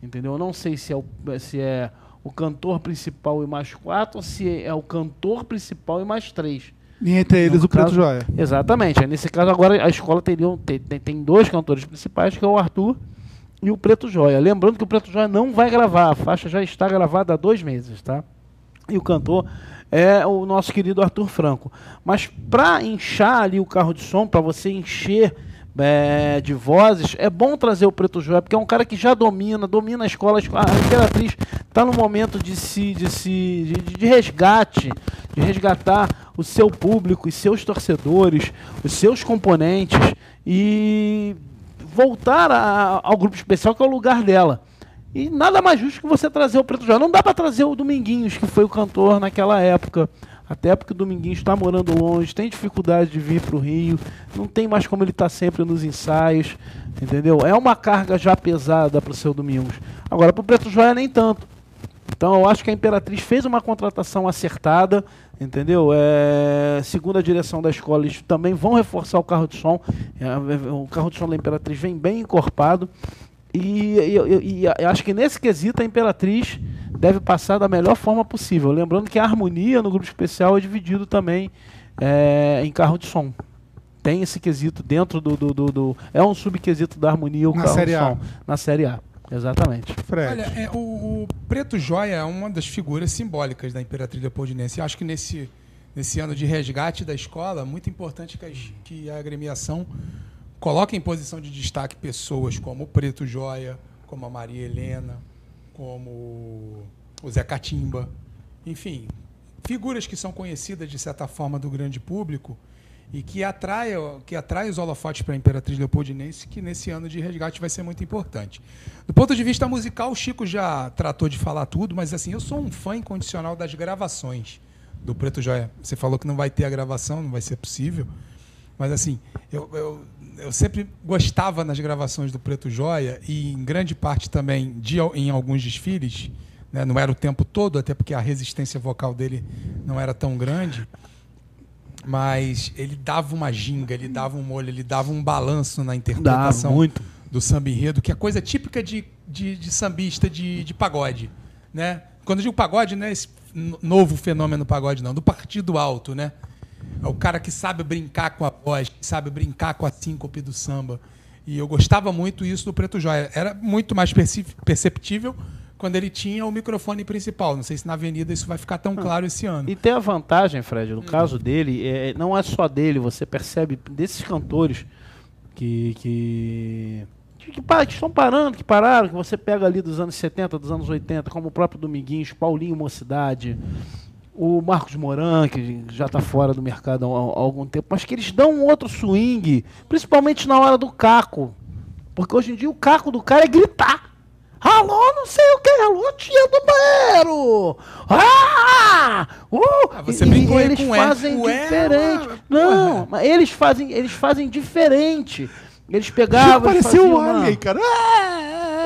Entendeu? Eu não sei se é o, se é o cantor principal e mais quatro, ou se é o cantor principal e mais três. E entre eles No o Preto caso- Joia. Exatamente. Aí, nesse caso, agora a escola teria, tem, tem, tem dois cantores principais, que é o Arthur e o Preto Joia. Lembrando que o Preto Joia não vai gravar. A faixa já está gravada há dois meses, tá? e o cantor é o nosso querido Arthur Franco. Mas para inchar ali o carro de som, para você encher é, de vozes, é bom trazer o Preto Joia, porque é um cara que já domina, domina a escola. A Imperatriz está no momento de se, de se de, de, resgate, de resgatar o seu público, os seus torcedores, os seus componentes e voltar a, ao grupo especial que é o lugar dela. E nada mais justo que você trazer o Preto Joia. Não dá para trazer o Dominguinhos, que foi o cantor naquela época. Até porque o Dominguinhos está morando longe, tem dificuldade de vir para o Rio, não tem mais como ele estar tá sempre nos ensaios, entendeu? É uma carga já pesada para o seu Domingos. Agora, para o Preto Joia, nem tanto. Então, eu acho que a Imperatriz fez uma contratação acertada, entendeu? É, segundo a direção da escola, eles também vão reforçar o carro de som. É, o carro de som da Imperatriz vem bem encorpado. E, e, e, e acho que nesse quesito a Imperatriz deve passar da melhor forma possível. Lembrando que a harmonia no grupo especial é dividido também é, em carro de som. Tem esse quesito dentro do. do, do, do é um subquesito da harmonia o na carro série de A. som. Na série A. Exatamente. Fred. Olha, é, o, o Preto Joia é uma das figuras simbólicas da Imperatriz Leopoldinense. Eu acho que nesse, nesse ano de resgate da escola, muito importante que, as, que a agremiação coloque em posição de destaque pessoas como o Preto Joia, como a Maria Helena, como o Zé Catimba, enfim, figuras que são conhecidas de certa forma do grande público e que atrai, que atrai os holofotes para a Imperatriz Leopoldinense, que nesse ano de resgate vai ser muito importante. Do ponto de vista musical, o Chico já tratou de falar tudo, mas assim, eu sou um fã incondicional das gravações do Preto Joia. Você falou que não vai ter a gravação, não vai ser possível, mas assim, eu, eu, eu sempre gostava nas gravações do Preto Joia e em grande parte também de, em alguns desfiles, né, não era o tempo todo, até porque a resistência vocal dele não era tão grande mas ele dava uma ginga, ele dava um molho, ele dava um balanço na interpretação Dá, muito. do samba enredo, que é coisa típica de, de, de sambista de, de pagode. Né? Quando eu digo pagode, não é esse novo fenômeno pagode, não, do partido alto, né? É o cara que sabe brincar com a voz, que sabe brincar com a síncope do samba. E eu gostava muito isso do Preto Joia. Era muito mais perceptível quando ele tinha o microfone principal. Não sei se na Avenida isso vai ficar tão claro esse ano. E tem a vantagem, Fred, no caso dele, é, não é só dele, você percebe desses cantores que, que, que, que estão parando, que pararam, que você pega ali dos anos 70, dos anos 80, como o próprio Dominguinhos, Paulinho Mocidade, o Marcos Moran, que já está fora do mercado há, há algum tempo, mas que eles dão um outro swing, principalmente na hora do caco. Porque hoje em dia o caco do cara é gritar. Alô, não sei o que, alô, tia do banheiro! Ah! Uh! Ah, você E- e eles fazem E, diferente. Não, mas eles fazem, eles fazem diferente. Eles pegavam. faziam o uma- Alien, cara.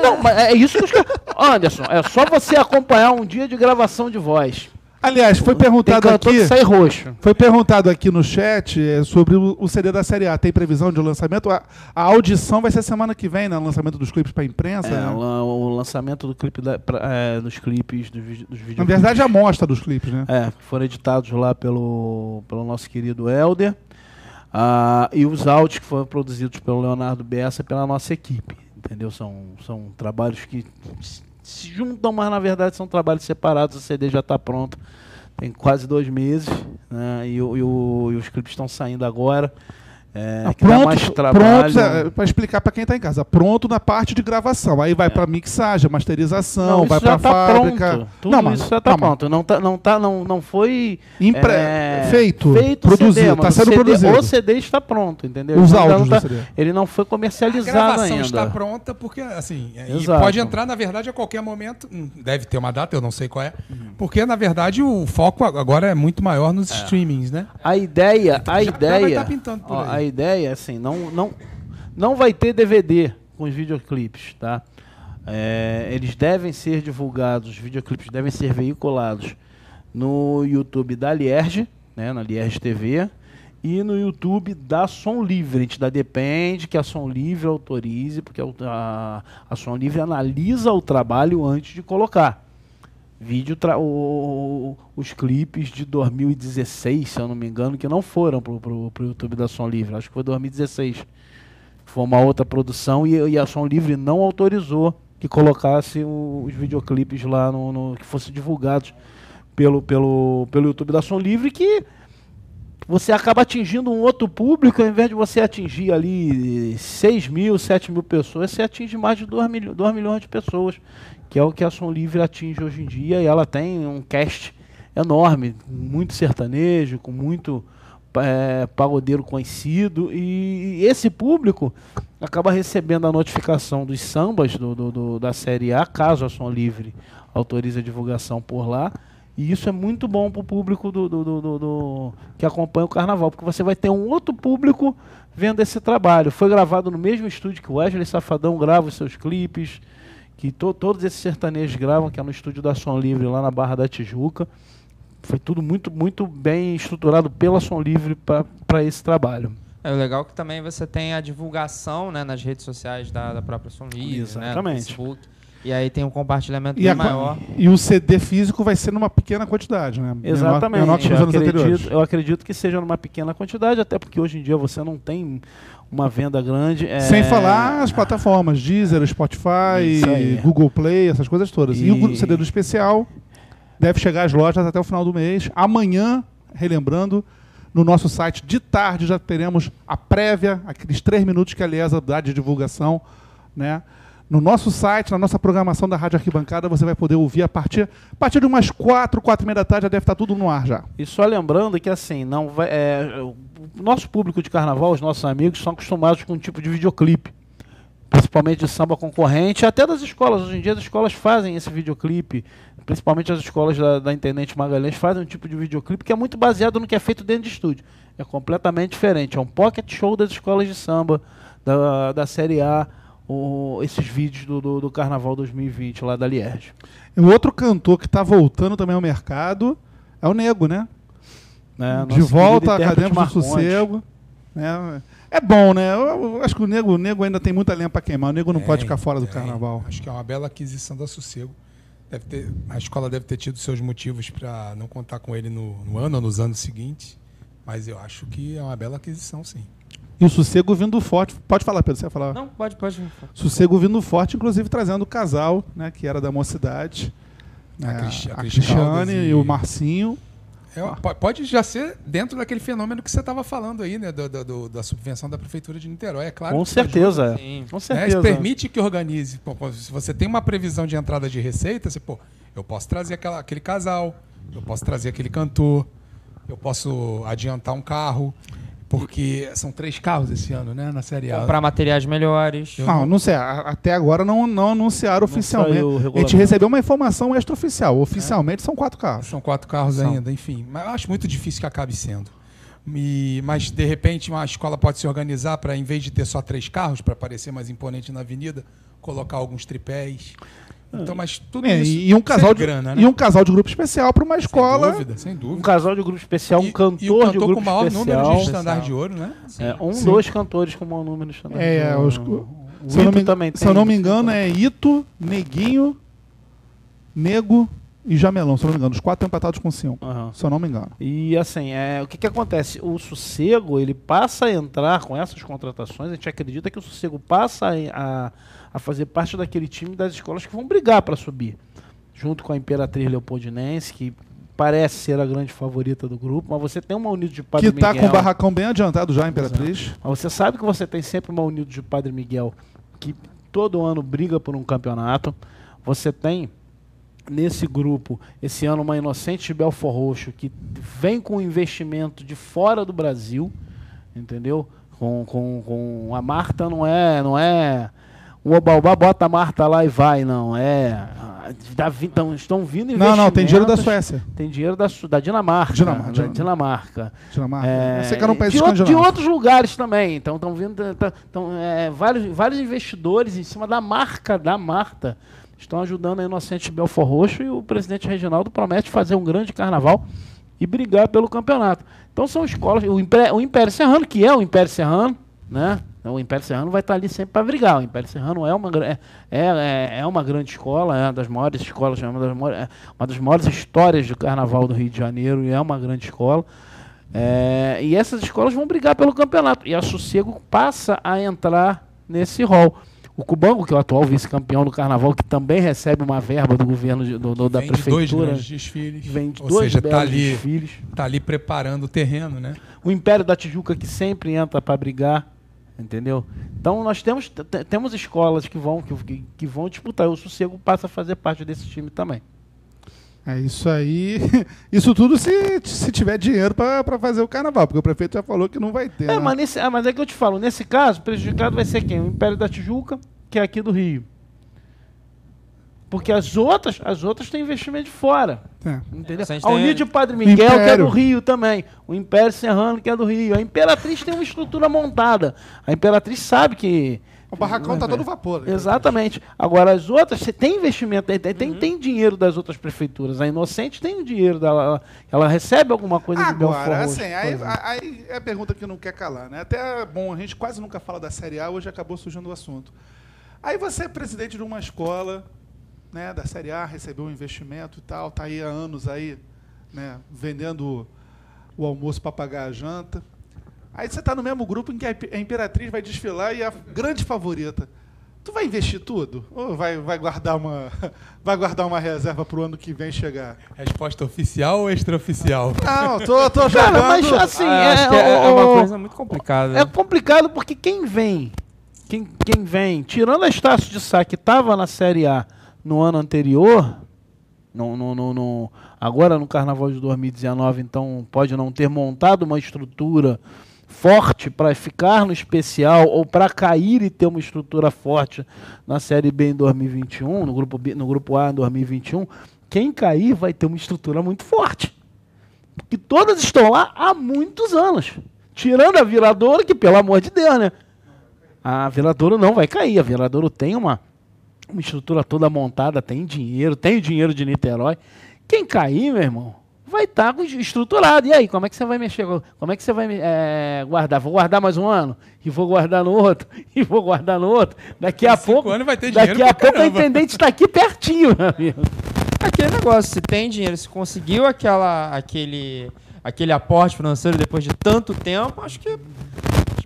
Não, mas é isso que os caras. Anderson, é só você acompanhar um dia de gravação de voz. Aliás, foi perguntado aqui. sai roxo. Foi perguntado aqui no chat é, sobre o, o CD da Série A. Tem previsão de lançamento? A, a audição vai ser semana que vem, né? O lançamento dos clipes para imprensa. É, né? o, o lançamento do clipe da, pra- é, dos clipes, dos, vídeos- dos Na vídeos. verdade, a mostra dos clipes, né? É, foram editados lá pelo, pelo nosso querido Helder. Ah, e os áudios que foram produzidos pelo Leonardo Bessa pela nossa equipe. Entendeu? São, são trabalhos que se- juntam, mas na verdade são trabalhos separados. O CD já está pronto. Tem quase dois meses. Né? E, e e os clipes estão saindo agora. É, Ah, que dá pronto, mais trabalho. pronto para explicar para quem está em casa. Pronto na parte de gravação. Aí vai para mixagem, masterização, Não, vai para tá fábrica. pronto. Tudo não, mas, isso já está pronto. Não, tá, não, tá, não, não foi impre- é, feito, feito produzido, está sendo o CD, produzido. O CD está pronto, entendeu? Os Ele ainda áudios não CD. Ele não foi A comercializado gravação ainda. está pronta porque, assim, é, e pode entrar, na verdade, a qualquer momento. Hum, Deve ter uma data, eu não sei qual é. Uhum. Porque, na verdade, o foco agora é muito maior nos streamings, né? A ideia, a Já- já vai ideia, tá pintando por ó, aí. A ideia, assim, não, não, não vai ter DVD com os videoclipes, tá? É, eles devem ser divulgados, os videoclipes devem ser veiculados no YouTube da Lierge, né, na Lierge TV, e no YouTube da Som Livre. A gente dá, depende que a Som Livre autorize, porque a, a Som Livre analisa o trabalho antes de colocar. Vídeo o- os clipes de 2016, se eu não me engano, que não foram pro, pro, pro YouTube da Som Livre. Acho que foi 2016. Foi uma outra produção e, e a Som Livre não autorizou que colocasse o- os videoclipes lá no, no- que fossem divulgados pelo, pelo, pelo YouTube da Som Livre que você acaba atingindo um outro público, ao invés de você atingir ali 6 mil, 7 mil pessoas, você atinge mais de 2, milho, 2 milhões de pessoas, que é o que a Som Livre atinge hoje em dia, e ela tem um cast enorme, muito sertanejo, com muito é, pagodeiro conhecido, e esse público acaba recebendo a notificação dos sambas do, do, do da série A, caso a Som Livre autorize a divulgação por lá, e isso é muito bom para o público do, do, do, do, que acompanha o carnaval, porque você vai ter um outro público vendo esse trabalho. Foi gravado no mesmo estúdio que o Wesley Safadão grava os seus clipes, que to, todos esses sertanejos gravam, que é no estúdio da Som Livre, lá na Barra da Tijuca. Foi tudo muito, muito bem estruturado pela Som Livre para esse trabalho. É legal que também você tem a divulgação né, nas redes sociais da, da própria Som Livre, Exatamente. Né, no Facebook. E aí tem um compartilhamento e bem a, maior. E o CD físico vai ser numa pequena quantidade, né? Exatamente. Menor, menor que nos eu, anos acredito, anteriores. eu acredito que seja numa pequena quantidade, até porque hoje em dia você não tem uma venda grande. É... Sem falar as plataformas, Deezer, Spotify, Google Play, essas coisas todas. E, e o CD do especial deve chegar às lojas até o final do mês. Amanhã, relembrando, no nosso site de tarde já teremos a prévia, aqueles três minutos que a Liesa dá de divulgação, né? No nosso site, na nossa programação da Rádio Arquibancada, você vai poder ouvir a partir, a partir de umas quatro, quatro e meia da tarde, já deve estar tudo no ar já. E só lembrando que assim, não vai, é, o nosso público de carnaval, os nossos amigos, são acostumados com um tipo de videoclipe. Principalmente de samba concorrente, até das escolas. Hoje em dia as escolas fazem esse videoclipe, principalmente as escolas da, da Intendente Magalhães fazem um tipo de videoclipe que é muito baseado no que é feito dentro de estúdio. É completamente diferente. É um pocket show das escolas de samba, da, da série A o, esses vídeos do, do, do, Carnaval 2020 lá da Lierge. Um outro cantor que está voltando também ao mercado é o Nego, né? É, de volta a Acadêmicos do Sossego. Né? É bom, né? Eu, eu, acho que o Nego, o Nego ainda tem muita lenha para queimar. O Nego não é, pode ficar fora do é, Carnaval. Acho que é uma bela aquisição da Sossego. Deve ter, a escola deve ter tido seus motivos para não contar com ele no, no ano ou nos anos seguintes. Mas eu acho que é uma bela aquisição, sim. E o sossego vindo forte. Pode falar, Pedro, você vai falar? Não, pode, pode. Sossego vindo forte, inclusive trazendo o casal, né, que era da mocidade. A, né, a, a Cristiane e... e... o Marcinho. É, pode já ser dentro daquele fenômeno que você estava falando aí, né? Do, do, da subvenção da Prefeitura de Niterói. É claro Com certeza. Sim. Com certeza. Né, permite que organize. Pô, se você tem uma previsão de entrada de receita, você, pô, eu posso trazer aquela, aquele casal, eu posso trazer aquele cantor, eu posso adiantar um carro. Porque são três carros esse ano, né? Na Série A. Comprar materiais melhores. Não, não sei. Até agora não, não anunciaram não oficialmente. A gente recebeu uma informação extraoficial. Oficialmente é. são quatro carros. São quatro carros são. ainda, enfim. Mas eu acho muito difícil que acabe sendo. E, mas, de repente, uma escola pode se organizar para, em vez de ter só três carros, para parecer mais imponente na avenida, colocar alguns tripés. Então, mas tudo é, isso e um casal de grana, né? E um casal de grupo especial para uma escola. Sem dúvida, sem dúvida. Um casal de grupo especial, um e, cantor, e o cantor de grupo com o maior especial. número de estandarte de ouro, né? É, um, Sim. dois cantores com o maior número de estandarte é, de ouro. Os, o, se, eu não me, também se eu não me engano, é Ito, Neguinho, Nego e Jamelão, se eu não me engano. Os quatro empatados com cinco, uhum. se eu não me engano. E assim, é, o que, que acontece? O Sossego, ele passa a entrar com essas contratações, a gente acredita que o Sossego passa a, a fazer parte daquele time das escolas que vão brigar para subir. Junto com a Imperatriz Leopoldinense, que parece ser a grande favorita do grupo, mas você tem uma Unido de Padre Miguel. Que está com o barracão bem adiantado já, Imperatriz. Mas você sabe que você tem sempre uma Unido de Padre Miguel que todo ano briga por um campeonato. Você tem nesse grupo, esse ano, uma Inocente de Belfor Roxo, que vem com investimento de fora do Brasil, entendeu? Com, com, com a Marta não é, não é o Obaubá bota a Marta lá e vai, não. É. Então, estão vindo investimentos. Não, não, tem dinheiro da Suécia. Tem dinheiro da, da Dinamarca. Dinamarca. Da Dinamarca. Dinamarca. É, sei que era um país de, de outros lugares também. Então, estão vindo estão, é, vários, vários investidores em cima da marca da Marta. Estão ajudando a Inocente Belfor Roxo e o presidente Reginaldo promete fazer um grande carnaval e brigar pelo campeonato. Então são escolas. O Império, o Império Serrano, que é o Império Serrano, né? Então, o Império Serrano vai estar ali sempre para brigar. O Império Serrano é uma, é, é, é uma grande escola, é uma das maiores escolas, é uma das maiores, é uma das maiores histórias do Carnaval do Rio de Janeiro e é uma grande escola. É, e essas escolas vão brigar pelo campeonato. E a Sossego passa a entrar nesse rol. O Cubango, que é o atual vice-campeão do carnaval, que também recebe uma verba do governo de- do, do- da Vem de dois desfiles. Vem de Ou dois seja, tá ali, desfiles. tá ali preparando o terreno, né? O Império da Tijuca que sempre entra para brigar, entendeu? Então nós temos, te- temos escolas que vão, que- que vão disputar. E o Sossego passa a fazer parte desse time também. É isso aí. Isso tudo se, se tiver dinheiro para fazer o carnaval, porque o prefeito já falou que não vai ter. É, né? mas, nesse, ah, mas é que eu te falo, nesse caso, prejudicado vai ser quem? O Império da Tijuca, que é aqui do Rio. Porque as outras, as outras têm investimento de fora. É. Entendeu? Se a União de Padre Miguel, que é do Rio também. O Império Serrano, que é do Rio. A Imperatriz tem uma estrutura montada. A Imperatriz sabe que. O barracão tá todo vapor. né? Exatamente. Agora, as outras, você tem investimento, tem, tem, tem- tem dinheiro das outras prefeituras. A Inocente tem o dinheiro dela. Ela, ela recebe alguma coisa de Belfort Agora, assim, aí, aí é a pergunta que não quer calar, né? Até, bom, a gente quase nunca fala da Série A, hoje acabou surgindo o assunto. Aí você é presidente de uma escola, né, da Série A, recebeu um investimento e tal, tá aí há anos aí, né, vendendo o almoço para pagar a janta. Aí você tá no mesmo grupo em que a Impe- a Imperatriz vai desfilar e a grande favorita. Tu vai investir tudo? Ou vai, vai guardar uma vai guardar uma reserva pro ano que vem chegar? Resposta oficial ou extraoficial? Não, tô, tô Cara, jogando. mas assim, Ah, acho é, que é, é uma coisa muito complicada. É complicado porque quem vem, quem, quem vem, tirando a Estácio de Sá, que estava na Série A no ano anterior, no, no, no- no- agora no Carnaval de 2019, então pode não ter montado uma estrutura forte para ficar no especial ou para cair e ter uma estrutura forte na Série B em 2021, no grupo, B, no grupo A em 2021, quem cair vai ter uma estrutura muito forte. Porque todas estão lá há muitos anos. Tirando a Viradouro, que pelo amor de Deus, né? A Viradouro não vai cair. A Viradouro tem uma, uma estrutura toda montada, tem dinheiro, tem dinheiro de Niterói. Quem cair, meu irmão, vai estar estruturado. E aí, como é que você vai mexer? Como é que você vai eh, guardar? Vou guardar mais um ano? E vou guardar no outro? E vou guardar no outro? Daqui a Cinco pouco. vai ter daqui a pouco a caramba. intendente está aqui pertinho, meu amigo. Aquele negócio, se tem dinheiro, se conseguiu aquela, aquele, aquele aporte financeiro depois de tanto tempo, acho que é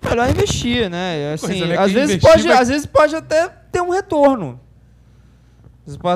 melhor investir, né? Assim, né? às, vezes investir pode, vai- às vezes pode até ter um retorno.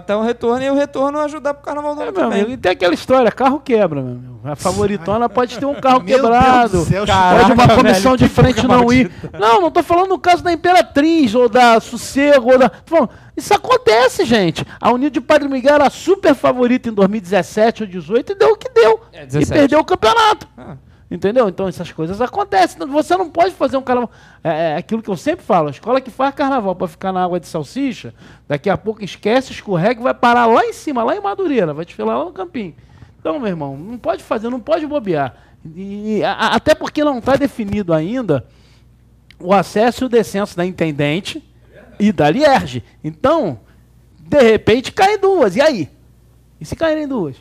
Ter um retorno e o retorno ajudar pro carnaval do É, ano meu também. amigo, e tem aquela história, carro quebra, meu amigo. A favoritona pode ter um carro Meu quebrado. Deus do céu, pode uma comissão velho, de frente não ir. Não, não tô falando no caso da Imperatriz, ou da Sossego, ou da. falando, isso acontece, gente. A União de Padre Miguel era super favorita em 2017 ou 2018 e deu o que deu. É, e 17. perdeu o campeonato. Ah. Entendeu? Então essas coisas acontecem. Você não pode fazer um carnaval. É, é aquilo que eu sempre falo: a escola que faz carnaval para ficar na água de salsicha, daqui a pouco esquece, escorrega e vai parar lá em cima, lá em Madureira, vai desfilar lá no campinho. Então, meu irmão, não pode fazer, não pode bobear. E, a- até porque não está definido ainda o acesso e o descenso da intendente e da Lierge. Então, de repente, caem duas. E aí? E se caírem duas?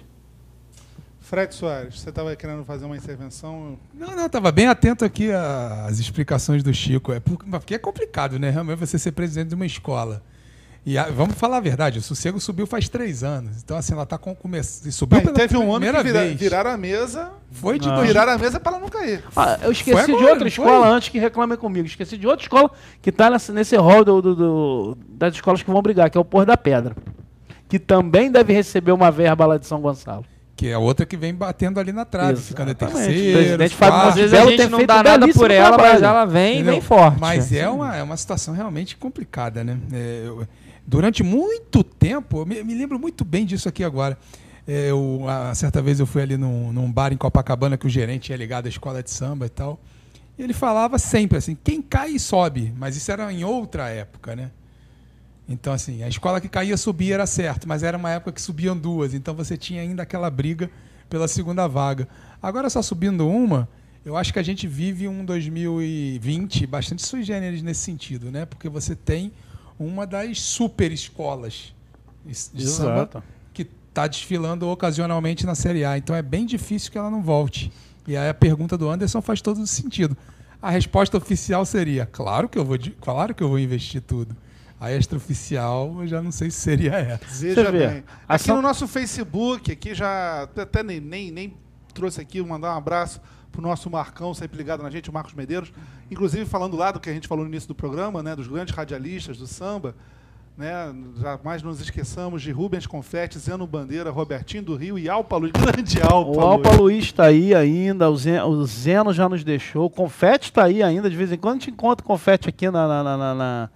Fred Soares, você estava querendo fazer uma intervenção? Não, não, tava bem atento aqui às explicações do Chico. É por- porque é complicado, né? Realmente você ser presidente de uma escola. E a- vamos falar a verdade, o Sossego subiu faz três anos. Então, assim, ela tá com começo. Subiu Aí, pela teve um ano que vira, vez. viraram a mesa. Foi de Ah. dois Viraram a mesa para ela não cair. Ah, eu esqueci agora, de outra escola foi? antes que reclamem comigo. Esqueci de outra escola que está nesse rol do- do- do- das escolas que vão brigar, que é o Pôr da Pedra. Que também deve receber uma verba lá de São Gonçalo. Que é a outra que vem batendo ali na trave, ficando em terceiro. O presidente Fábio quarto. Às vezes Belo a gente não dá nada por ela, mas trabalho. ela vem e Entendeu? vem forte. Mas é uma, é uma situação realmente complicada, né? É, eu- durante muito tempo, eu me, me lembro muito bem disso aqui agora. É, eu, a, certa vez eu fui ali num, num bar em Copacabana que o gerente é ligado à escola de samba e tal. E ele falava sempre assim: quem cai sobe. Mas isso era em outra época, né? Então, assim, a escola que caía subia era certo, mas era uma época que subiam duas. Então você tinha ainda aquela briga pela segunda vaga. Agora, só subindo uma, eu acho que a gente vive um 2020 bastante sui generis nesse sentido, né? Porque você tem uma das super escolas de samba que está desfilando ocasionalmente na Série A. Então é bem difícil que ela não volte. E aí a pergunta do Anderson faz todo sentido. A resposta oficial seria: claro que eu vou, claro que eu vou investir tudo. A extraoficial, eu já não sei se seria essa. Veja bem. Aqui ação- no nosso Facebook, aqui já até nem, nem, nem trouxe aqui, mandar um abraço pro nosso Marcão, sempre ligado na gente, o Marcos Medeiros. Inclusive, falando lá do que a gente falou no início do programa, né, dos grandes radialistas do samba, né, jamais nos esqueçamos de Rubens Confetti, Zeno Bandeira, Robertinho do Rio e Alpa Luiz, grande Alpa O Alpa Luiz está aí ainda, o Zeno, o Zeno já nos deixou, o Confete está aí ainda, de vez em quando a gente encontra o Confete aqui na, na, na, na,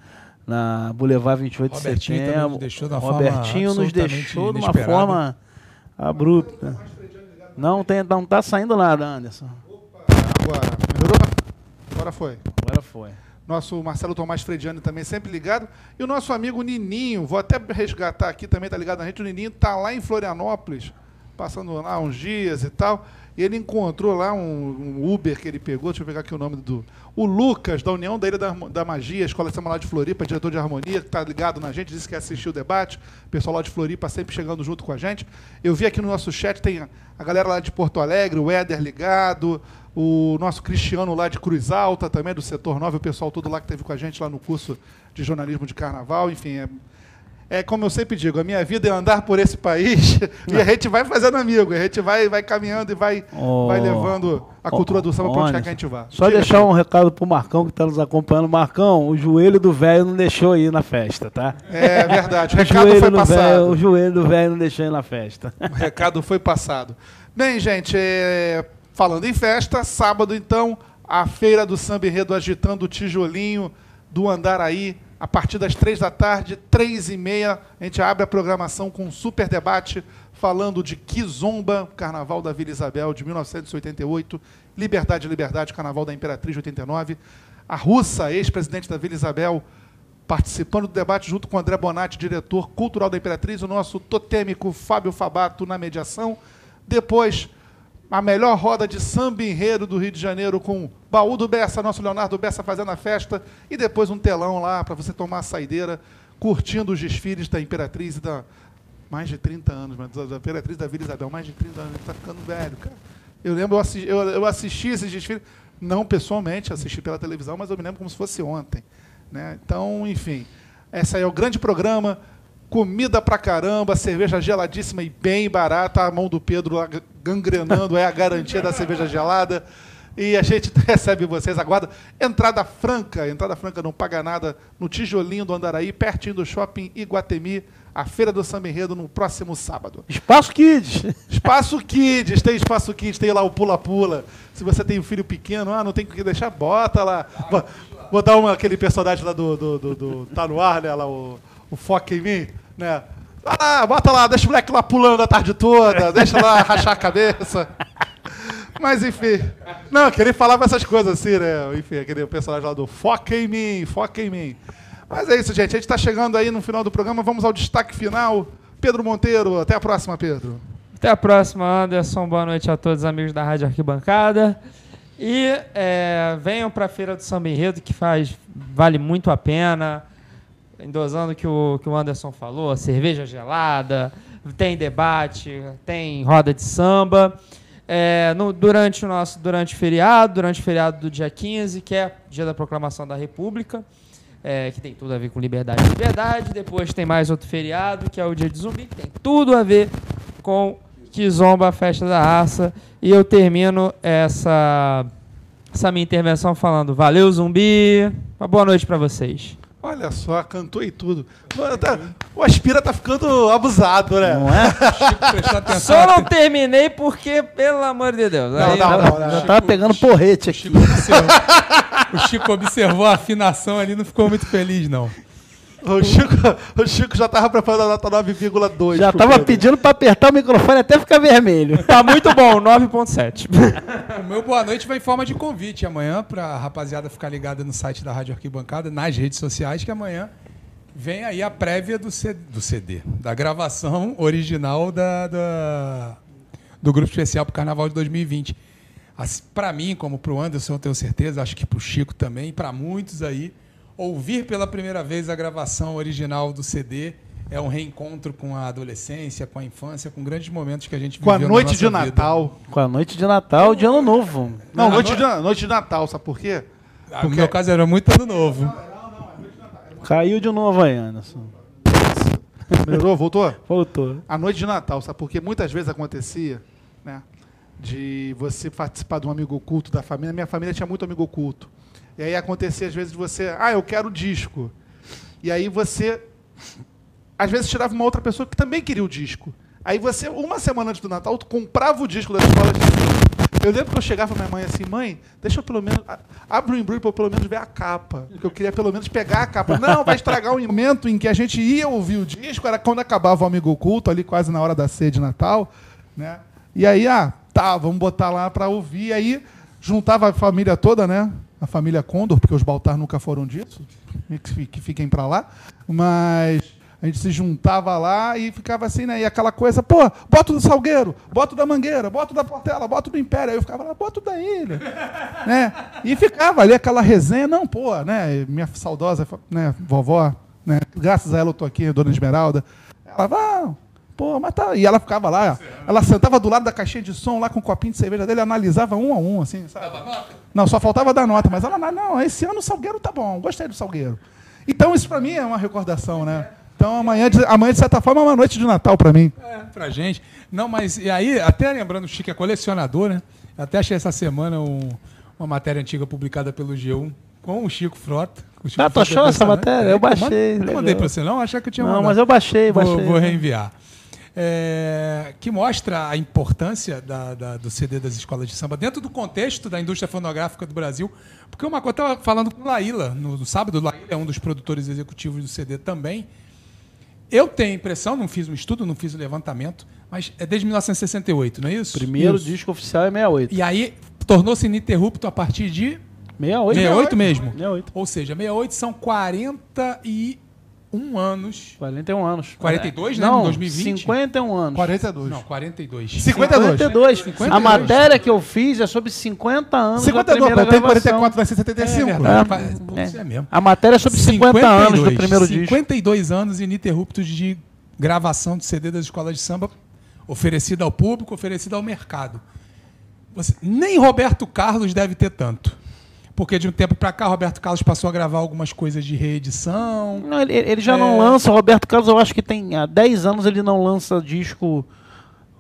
na- Boulevard 28 de setembro. nos deixou de uma Robertinho forma nos deixou de uma forma abrupta. Não, tem, não tá saindo nada, Anderson. Agora, melhorou? Agora foi. Agora foi. Nosso Marcelo Tomás Frediani também sempre ligado. E o nosso amigo Nininho, vou até resgatar aqui também, tá ligado na gente. O Nininho tá lá em Florianópolis, passando lá uns dias e tal. E ele encontrou lá um, um Uber que ele pegou, deixa eu pegar aqui o nome do. O Lucas, da União da Ilha da, da Magia, Escola lá de Floripa, diretor de harmonia, que tá ligado na gente, disse que assistiu o debate. O pessoal lá de Floripa sempre chegando junto com a gente. Eu vi aqui no nosso chat, tem a, galera lá de Porto Alegre, o Éder ligado, o nosso Cristiano lá de Cruz Alta, também do setor 9, o pessoal todo lá que teve com a gente lá no curso de jornalismo de carnaval, enfim, é, é como eu sempre digo, a minha vida é andar por esse país e a gente vai fazendo amigo, a gente vai, vai caminhando e vai, Oh. vai levando a cultura do samba para onde quer que a gente vá. Só Diga, deixar um recado pro Marcão que está nos acompanhando. Marcão, o joelho do velho não deixou ir na festa, tá? É verdade, o O recado foi do passado. velho- o joelho do velho não deixou ir na festa. O recado foi passado. Bem, gente, é, falando em festa, sábado então, a Feira do Samba Enredo agitando o tijolinho do Andaraí, a partir das três da tarde, três e meia, a gente abre a programação com um super debate falando de Kizomba, Carnaval da Vila Isabel de 1988, Liberdade, Liberdade, Carnaval da Imperatriz de 89, a russa, ex-presidente da Vila Isabel, participando do debate junto com André Bonatti, diretor cultural da Imperatriz, o nosso totêmico Fábio Fabato na mediação. Depois, a melhor roda de samba enredo do Rio de Janeiro com Baú do Bessa, nosso Leonardo Bessa fazendo a festa. E depois um telão lá para você tomar a saideira, curtindo os desfiles da Imperatriz e da. Mais de 30 anos, mas da Imperatriz da Vila Isabel, mais de 30 anos, está ficando velho, cara. Eu lembro, eu assisti, eu, eu assisti esses desfiles, não pessoalmente, assisti pela televisão, mas eu me lembro como se fosse ontem. Né? Então, enfim, esse é o grande programa. Comida pra caramba, cerveja geladíssima e bem barata. A mão do Pedro lá gangrenando é a garantia da cerveja gelada. E a gente recebe vocês, aguarda. Entrada franca, entrada franca não paga nada, no tijolinho do Andaraí, pertinho do shopping Iguatemi, a Feira do Samba Enredo no próximo sábado. Espaço Kids. Espaço Kids, tem Espaço Kids, tem lá o pula-pula. Se você tem um filho pequeno, ah, não tem o que deixar, bota lá. Bo- Botar uma, aquele personagem lá do, do, do, do- Tá no ar, né? Lá, o, o Foca em mim, né? Vai lá, bota lá, deixa o moleque lá pulando a tarde toda, deixa lá rachar a cabeça. Mas enfim. Não, que ele falava essas coisas assim, né? Enfim, aquele personagem lá do Foca em mim, foca em mim. Mas é isso, gente. A gente está chegando aí no final do programa. Vamos ao destaque final. Pedro Monteiro, até a próxima, Pedro. Até a próxima, Anderson. Boa noite a todos os amigos da Rádio Arquibancada. E é, venham para a Feira do Samba Enredo, que faz, vale muito a pena. Endosando o que o que o Anderson falou, cerveja gelada, tem debate, tem roda de samba. É, no- durante o nosso durante o feriado, durante o feriado do dia 15, que é dia da proclamação da República, é, que tem tudo a ver com liberdade e liberdade. Depois tem mais outro feriado, que é o dia de zumbi, que tem tudo a ver com Kizomba, a festa da raça. E eu termino essa, essa minha intervenção falando: valeu, zumbi. Uma boa noite para vocês. Olha só, cantou e tudo. Mano, tá- o Aspira tá ficando abusado, né? Não é? Chico. Só não terminei porque, pelo amor de Deus. Não, aí- não, não, não. Já tava pegando porrete O aqui. Chico, observou, o Chico observou a afinação ali não ficou muito feliz, não. O Chico, o Chico já tava preparando a nota 9,2. Já pro tava Pedro. pedindo pra apertar o microfone até ficar vermelho. Tá muito bom, 9.7. O meu boa noite vai em forma de convite amanhã para a rapaziada ficar ligada no site da Rádio Arquibancada, nas redes sociais, que amanhã vem aí a prévia do, C- do CD, da gravação original da, da- do Grupo Especial para o Carnaval de 2020. Para mim, como para o Anderson, eu tenho certeza, acho que para o Chico também, para muitos aí, ouvir pela primeira vez a gravação original do CD é um reencontro com a adolescência, com a infância, com grandes momentos que a gente Com a viveu na noite de nossa vida. Natal. Com a noite de Natal, de Ano Novo. Não, A noite, no- de, noite de Natal, sabe por quê? Ah, No meu caso era muito ano novo. Caiu de novo aí, Anderson. Melhorou? Voltou? Voltou. A noite de Natal, sabe? Porque muitas vezes acontecia, né? de você participar de um amigo oculto da família. Minha família tinha muito amigo oculto. E aí acontecia às vezes você, ah, eu quero o disco. E aí você, às vezes tirava uma outra pessoa que também queria o disco. Aí você, uma semana antes do Natal, comprava o disco da escola de. Eu lembro que eu chegava pra minha mãe assim, mãe, deixa eu pelo menos. Abre o embrulho pra eu pelo menos ver a capa. Porque eu queria pelo menos pegar a capa. Não, vai estragar o momento em que a gente ia ouvir o disco, era quando acabava o amigo oculto, ali quase na hora da ceia de Natal. Né? E aí, ah, tá, vamos botar lá pra ouvir. E aí juntava a família toda, né? A família Condor, porque os Baltar nunca foram disso. Que fi- que fiquem pra lá. Mas. A gente se juntava lá e ficava assim, né? E aquela coisa, pô, bota do Salgueiro, bota da Mangueira, bota da Portela, bota do Império. Aí eu ficava lá, bota da Ilha. né? E ficava ali aquela resenha, não, pô, né? Minha saudosa né, vovó, né? Graças a ela eu tô aqui, Dona Esmeralda. Ela, vai, pô, mas tá. E ela ficava lá, ela sentava do lado da caixinha de som, lá com um copinho de cerveja dele, analisava um a um, assim, sabe? Não, só faltava dar nota, mas ela, não, esse ano o Salgueiro tá bom, gostei do Salgueiro. Então isso pra mim é uma recordação, né? Então amanhã, de- amanhã de certa forma, é uma noite de Natal pra mim. É, pra gente. Não, mas e aí, até lembrando, o Chico é colecionador, né? Eu até achei essa semana um- uma matéria antiga publicada pelo G1 com o Chico Frota. O Chico Ah, tu achou é essa impressionante. matéria? É, Eu baixei, manda- Eu mandei pra você, não? Achei que eu tinha Não, mandado. mas eu baixei, Vou, baixei. vou reenviar. É, que mostra a importância da- da- do CD das escolas de samba dentro do contexto da indústria fonográfica do Brasil. Porque uma coisa, eu estava falando com o Laíla no, no sábado, o Laíla é um dos produtores executivos do CD também. Eu tenho a impressão, não fiz um estudo, não fiz o levantamento, mas é desde 1968, não é isso? Primeiro Isso. disco oficial é 68. E aí tornou-se ininterrupto a partir de 68? 68 mesmo. 68. Ou seja, 68 são 41 anos. 41 anos. 42, né, Não, em 2020? 51 anos. 42. Não, 42. 52. 52. 52. A matéria que eu fiz é sobre 50 anos da 52, primeira pô, eu tenho gravação. 44, vai ser 75. É verdade. É. Isso é mesmo. A matéria é sobre 50 anos do primeiro disco. 52 anos ininterruptos de gravação de CD das escolas de samba oferecida ao público, oferecida ao mercado. Você- nem Roberto Carlos deve ter tanto. Porque de um tempo pra cá, Roberto Carlos passou a gravar algumas coisas de reedição. Não, ele, ele já É. não lança, o Roberto Carlos, eu acho que tem há 10 anos ele não lança disco.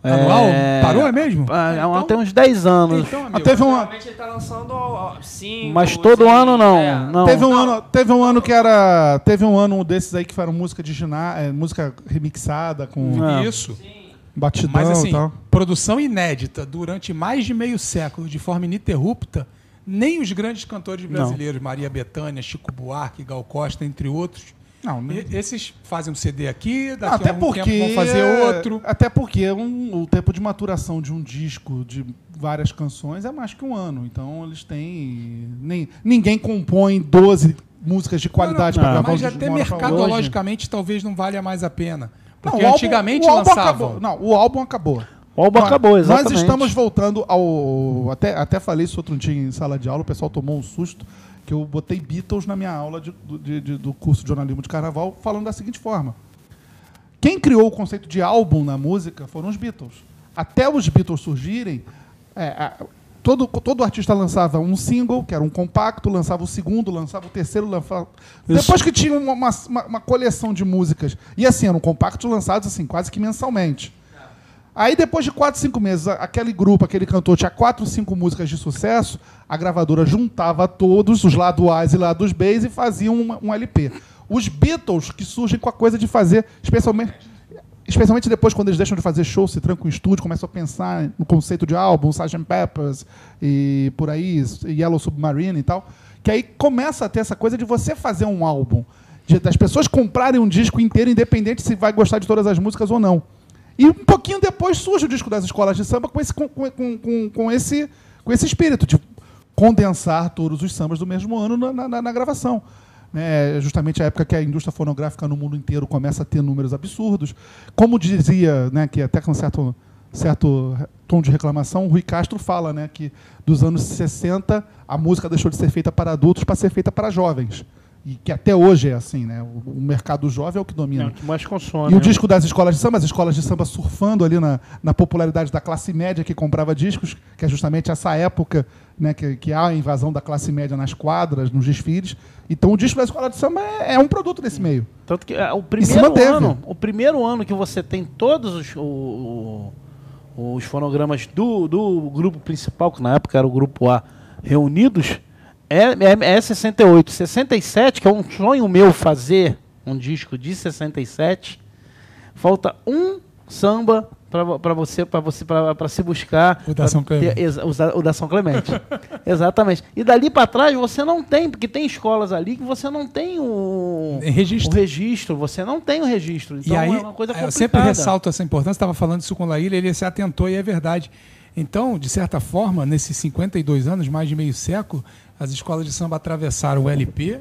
Anual? é, Parou, é mesmo? há- Então- há- tem uns 10 anos. Então, Ah, amigo, teve um, Geralmente ele tá lançando cinco, mas todo ano não. é. não. Teve um, ano, teve um ano que era. Teve um ano desses aí que foram música de ginásio, música remixada, com Ah. Isso. batidão Mas assim, e tal. produção inédita durante mais de meio século, de forma ininterrupta, nem os grandes cantores brasileiros, Maria Bethânia, Chico Buarque, Gal Costa, entre outros, Não, e- esses fazem um CD aqui, Não, daqui até a algum porque tempo vão fazer outro. Até porque um- o tempo de maturação de um disco de várias canções é mais que um ano. Então eles têm. Nem, ninguém compõe 12 músicas de qualidade Não, para não, gravar mas um até mercadologicamente talvez não valha mais a pena. Não, Porque o álbum- antigamente álbum lançavam. acabou. Não, o álbum acabou. O álbum Nós- acabou, exatamente. Nós estamos voltando ao. Até, até falei isso outro dia em sala de aula, o pessoal tomou um susto, que eu botei Beatles na minha aula de- do- de- de- do curso de jornalismo de carnaval, falando da seguinte forma. Quem criou o conceito de álbum na música foram os Beatles. Até os Beatles surgirem, é, a- todo, todo artista lançava um single, que era um compacto, lançava o segundo, lançava o terceiro, lançava... Depois que tinha uma, uma- uma- uma coleção de músicas, e assim, eram compactos lançados assim, quase que mensalmente. Aí depois de quatro, cinco meses, a- aquele grupo, aquele cantor tinha quatro, cinco músicas de sucesso, a gravadora juntava todos, os lados A's e lados B's, e fazia um, um LP. Os Beatles, que surgem com a coisa de fazer, especialmente, especialmente depois, quando eles deixam de fazer show, se trancam em estúdio, começam a pensar no conceito de álbum, Sgt. Peppers e por aí, Yellow Submarine e tal, que aí começa a ter essa coisa de você fazer um álbum, de- das pessoas comprarem um disco inteiro, independente se vai gostar de todas as músicas ou não. E um pouquinho depois surge o disco das escolas de samba com esse, com, com, com, com esse, com esse espírito de condensar todos os sambas do mesmo ano na, na- na gravação. É justamente a época que a indústria fonográfica no mundo inteiro começa a ter números absurdos. Como dizia, né, que até com certo, certo tom de reclamação, o Rui Castro fala né, que dos anos 60 a música deixou de ser feita para adultos para ser feita para jovens. E que até hoje é assim, né? O, o mercado jovem é o que domina. É o que mais consome. E o né? disco das escolas de samba, as escolas de samba surfando ali na, na popularidade da classe média que comprava discos, que é justamente essa época né, que, que há a invasão da classe média nas quadras, nos desfiles. Então o disco da escola de samba é, é um produto desse meio. Tanto que é, o primeiro ano, o primeiro ano que você tem todos os, o- o- os fonogramas do, do grupo principal, que na época era o grupo A, reunidos, é, é, é 68. 67, que é um sonho meu fazer um disco de 67, falta um samba para você para você para se buscar o da São Clemente. Ter, o da São Clemente. Exatamente. E dali para trás você não tem, porque tem escolas ali que você não tem o, registro. o registro, você não tem o registro. Então e aí, é uma coisa complicada. Eu sempre ressalto essa importância, estava falando isso com o Laíla, ele se atentou e é verdade. Então, de certa forma, nesses 52 anos, mais de meio século, as escolas de samba atravessaram o LP,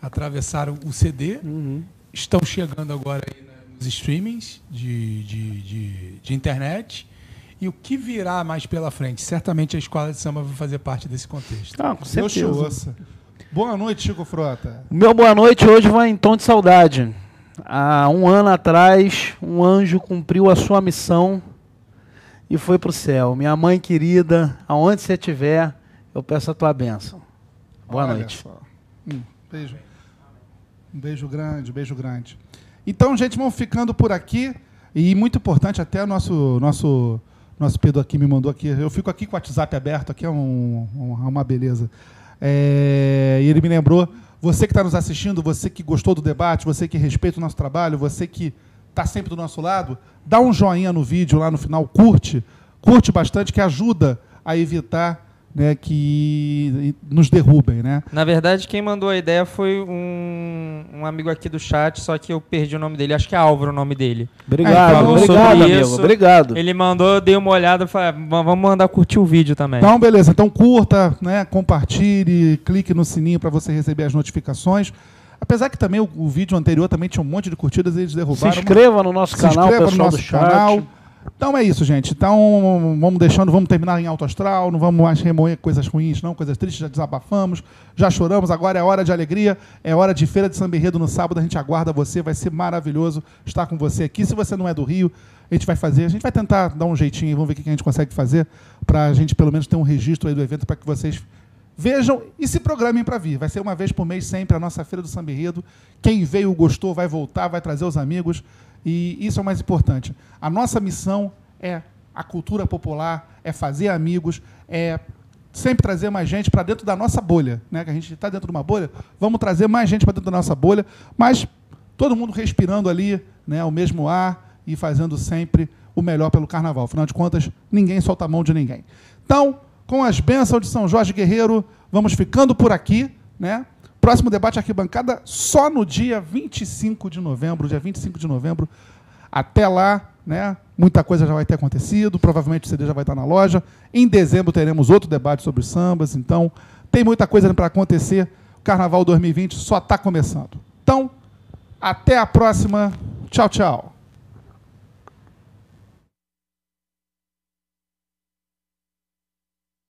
atravessaram o CD, uhum. estão chegando agora aí nos streamings de, de, de, de, internet. E o que virá mais pela frente? Certamente a escola de samba vai fazer parte desse contexto. Ah, com certeza. Boa noite, Chico Frota. Meu boa noite hoje vai em tom de saudade. Há um ano atrás, um anjo cumpriu a sua missão e foi para o céu. Minha mãe querida, aonde você estiver, eu peço a tua bênção. Boa Olha noite. Hum, beijo. Um beijo grande, beijo grande. Então, gente, vamos ficando por aqui. E muito importante, até o nosso, nosso, nosso Pedro aqui me mandou aqui. Eu fico aqui com o WhatsApp aberto, aqui é um, um, uma beleza. É, e ele me lembrou, você que está nos assistindo, você que gostou do debate, você que respeita o nosso trabalho, você que está sempre do nosso lado, dá um joinha no vídeo lá no final, curte, curte bastante, que ajuda a evitar né, que nos derrubem, né? Na verdade, quem mandou a ideia foi um, um amigo aqui do chat, só que eu perdi o nome dele. Acho que é Álvaro o nome dele. Obrigado, obrigado, amigo. Isso. Obrigado. Ele mandou, dei uma olhada, falei, vamos mandar curtir o vídeo também. Então, beleza. Então curta, né, compartilhe, clique no sininho para você receber as notificações. Apesar que também o, o, vídeo anterior também tinha um monte de curtidas, eles derrubaram. Se inscreva no nosso canal, se inscreva no nosso canal. Então é isso, gente. Então vamos deixando, vamos terminar em alto astral, não vamos mais remoer coisas ruins, não, coisas tristes, já desabafamos, já choramos, agora é hora de alegria, é hora de feira de Samba Enredo no sábado, a gente aguarda você, vai ser maravilhoso estar com você aqui. Se você não é do Rio, a gente vai fazer, a gente vai tentar dar um jeitinho, vamos ver o que a gente consegue fazer para a gente pelo menos ter um registro aí do evento para que vocês vejam e se programem para vir. Vai ser uma vez por mês sempre a nossa feira do Samba Enredo. Quem veio gostou vai voltar, vai trazer os amigos. E isso é o mais importante. A nossa missão é a cultura popular, é fazer amigos, é sempre trazer mais gente para dentro da nossa bolha. Né? Que a gente está dentro de uma bolha, vamos trazer mais gente para dentro da nossa bolha, mas todo mundo respirando ali né, o mesmo ar e fazendo sempre o melhor pelo carnaval. Afinal de contas, ninguém solta a mão de ninguém. Então, com as bênçãos de São Jorge Guerreiro, vamos ficando por aqui. Né? Próximo debate arquibancada só no dia 25 de novembro, dia 25 de novembro. Até lá, né? Muita coisa já vai ter acontecido, provavelmente o CD já vai estar na loja. Em dezembro teremos outro debate sobre sambas, então tem muita coisa para acontecer. O Carnaval 2020 só está começando. Então, até a próxima. Tchau, tchau.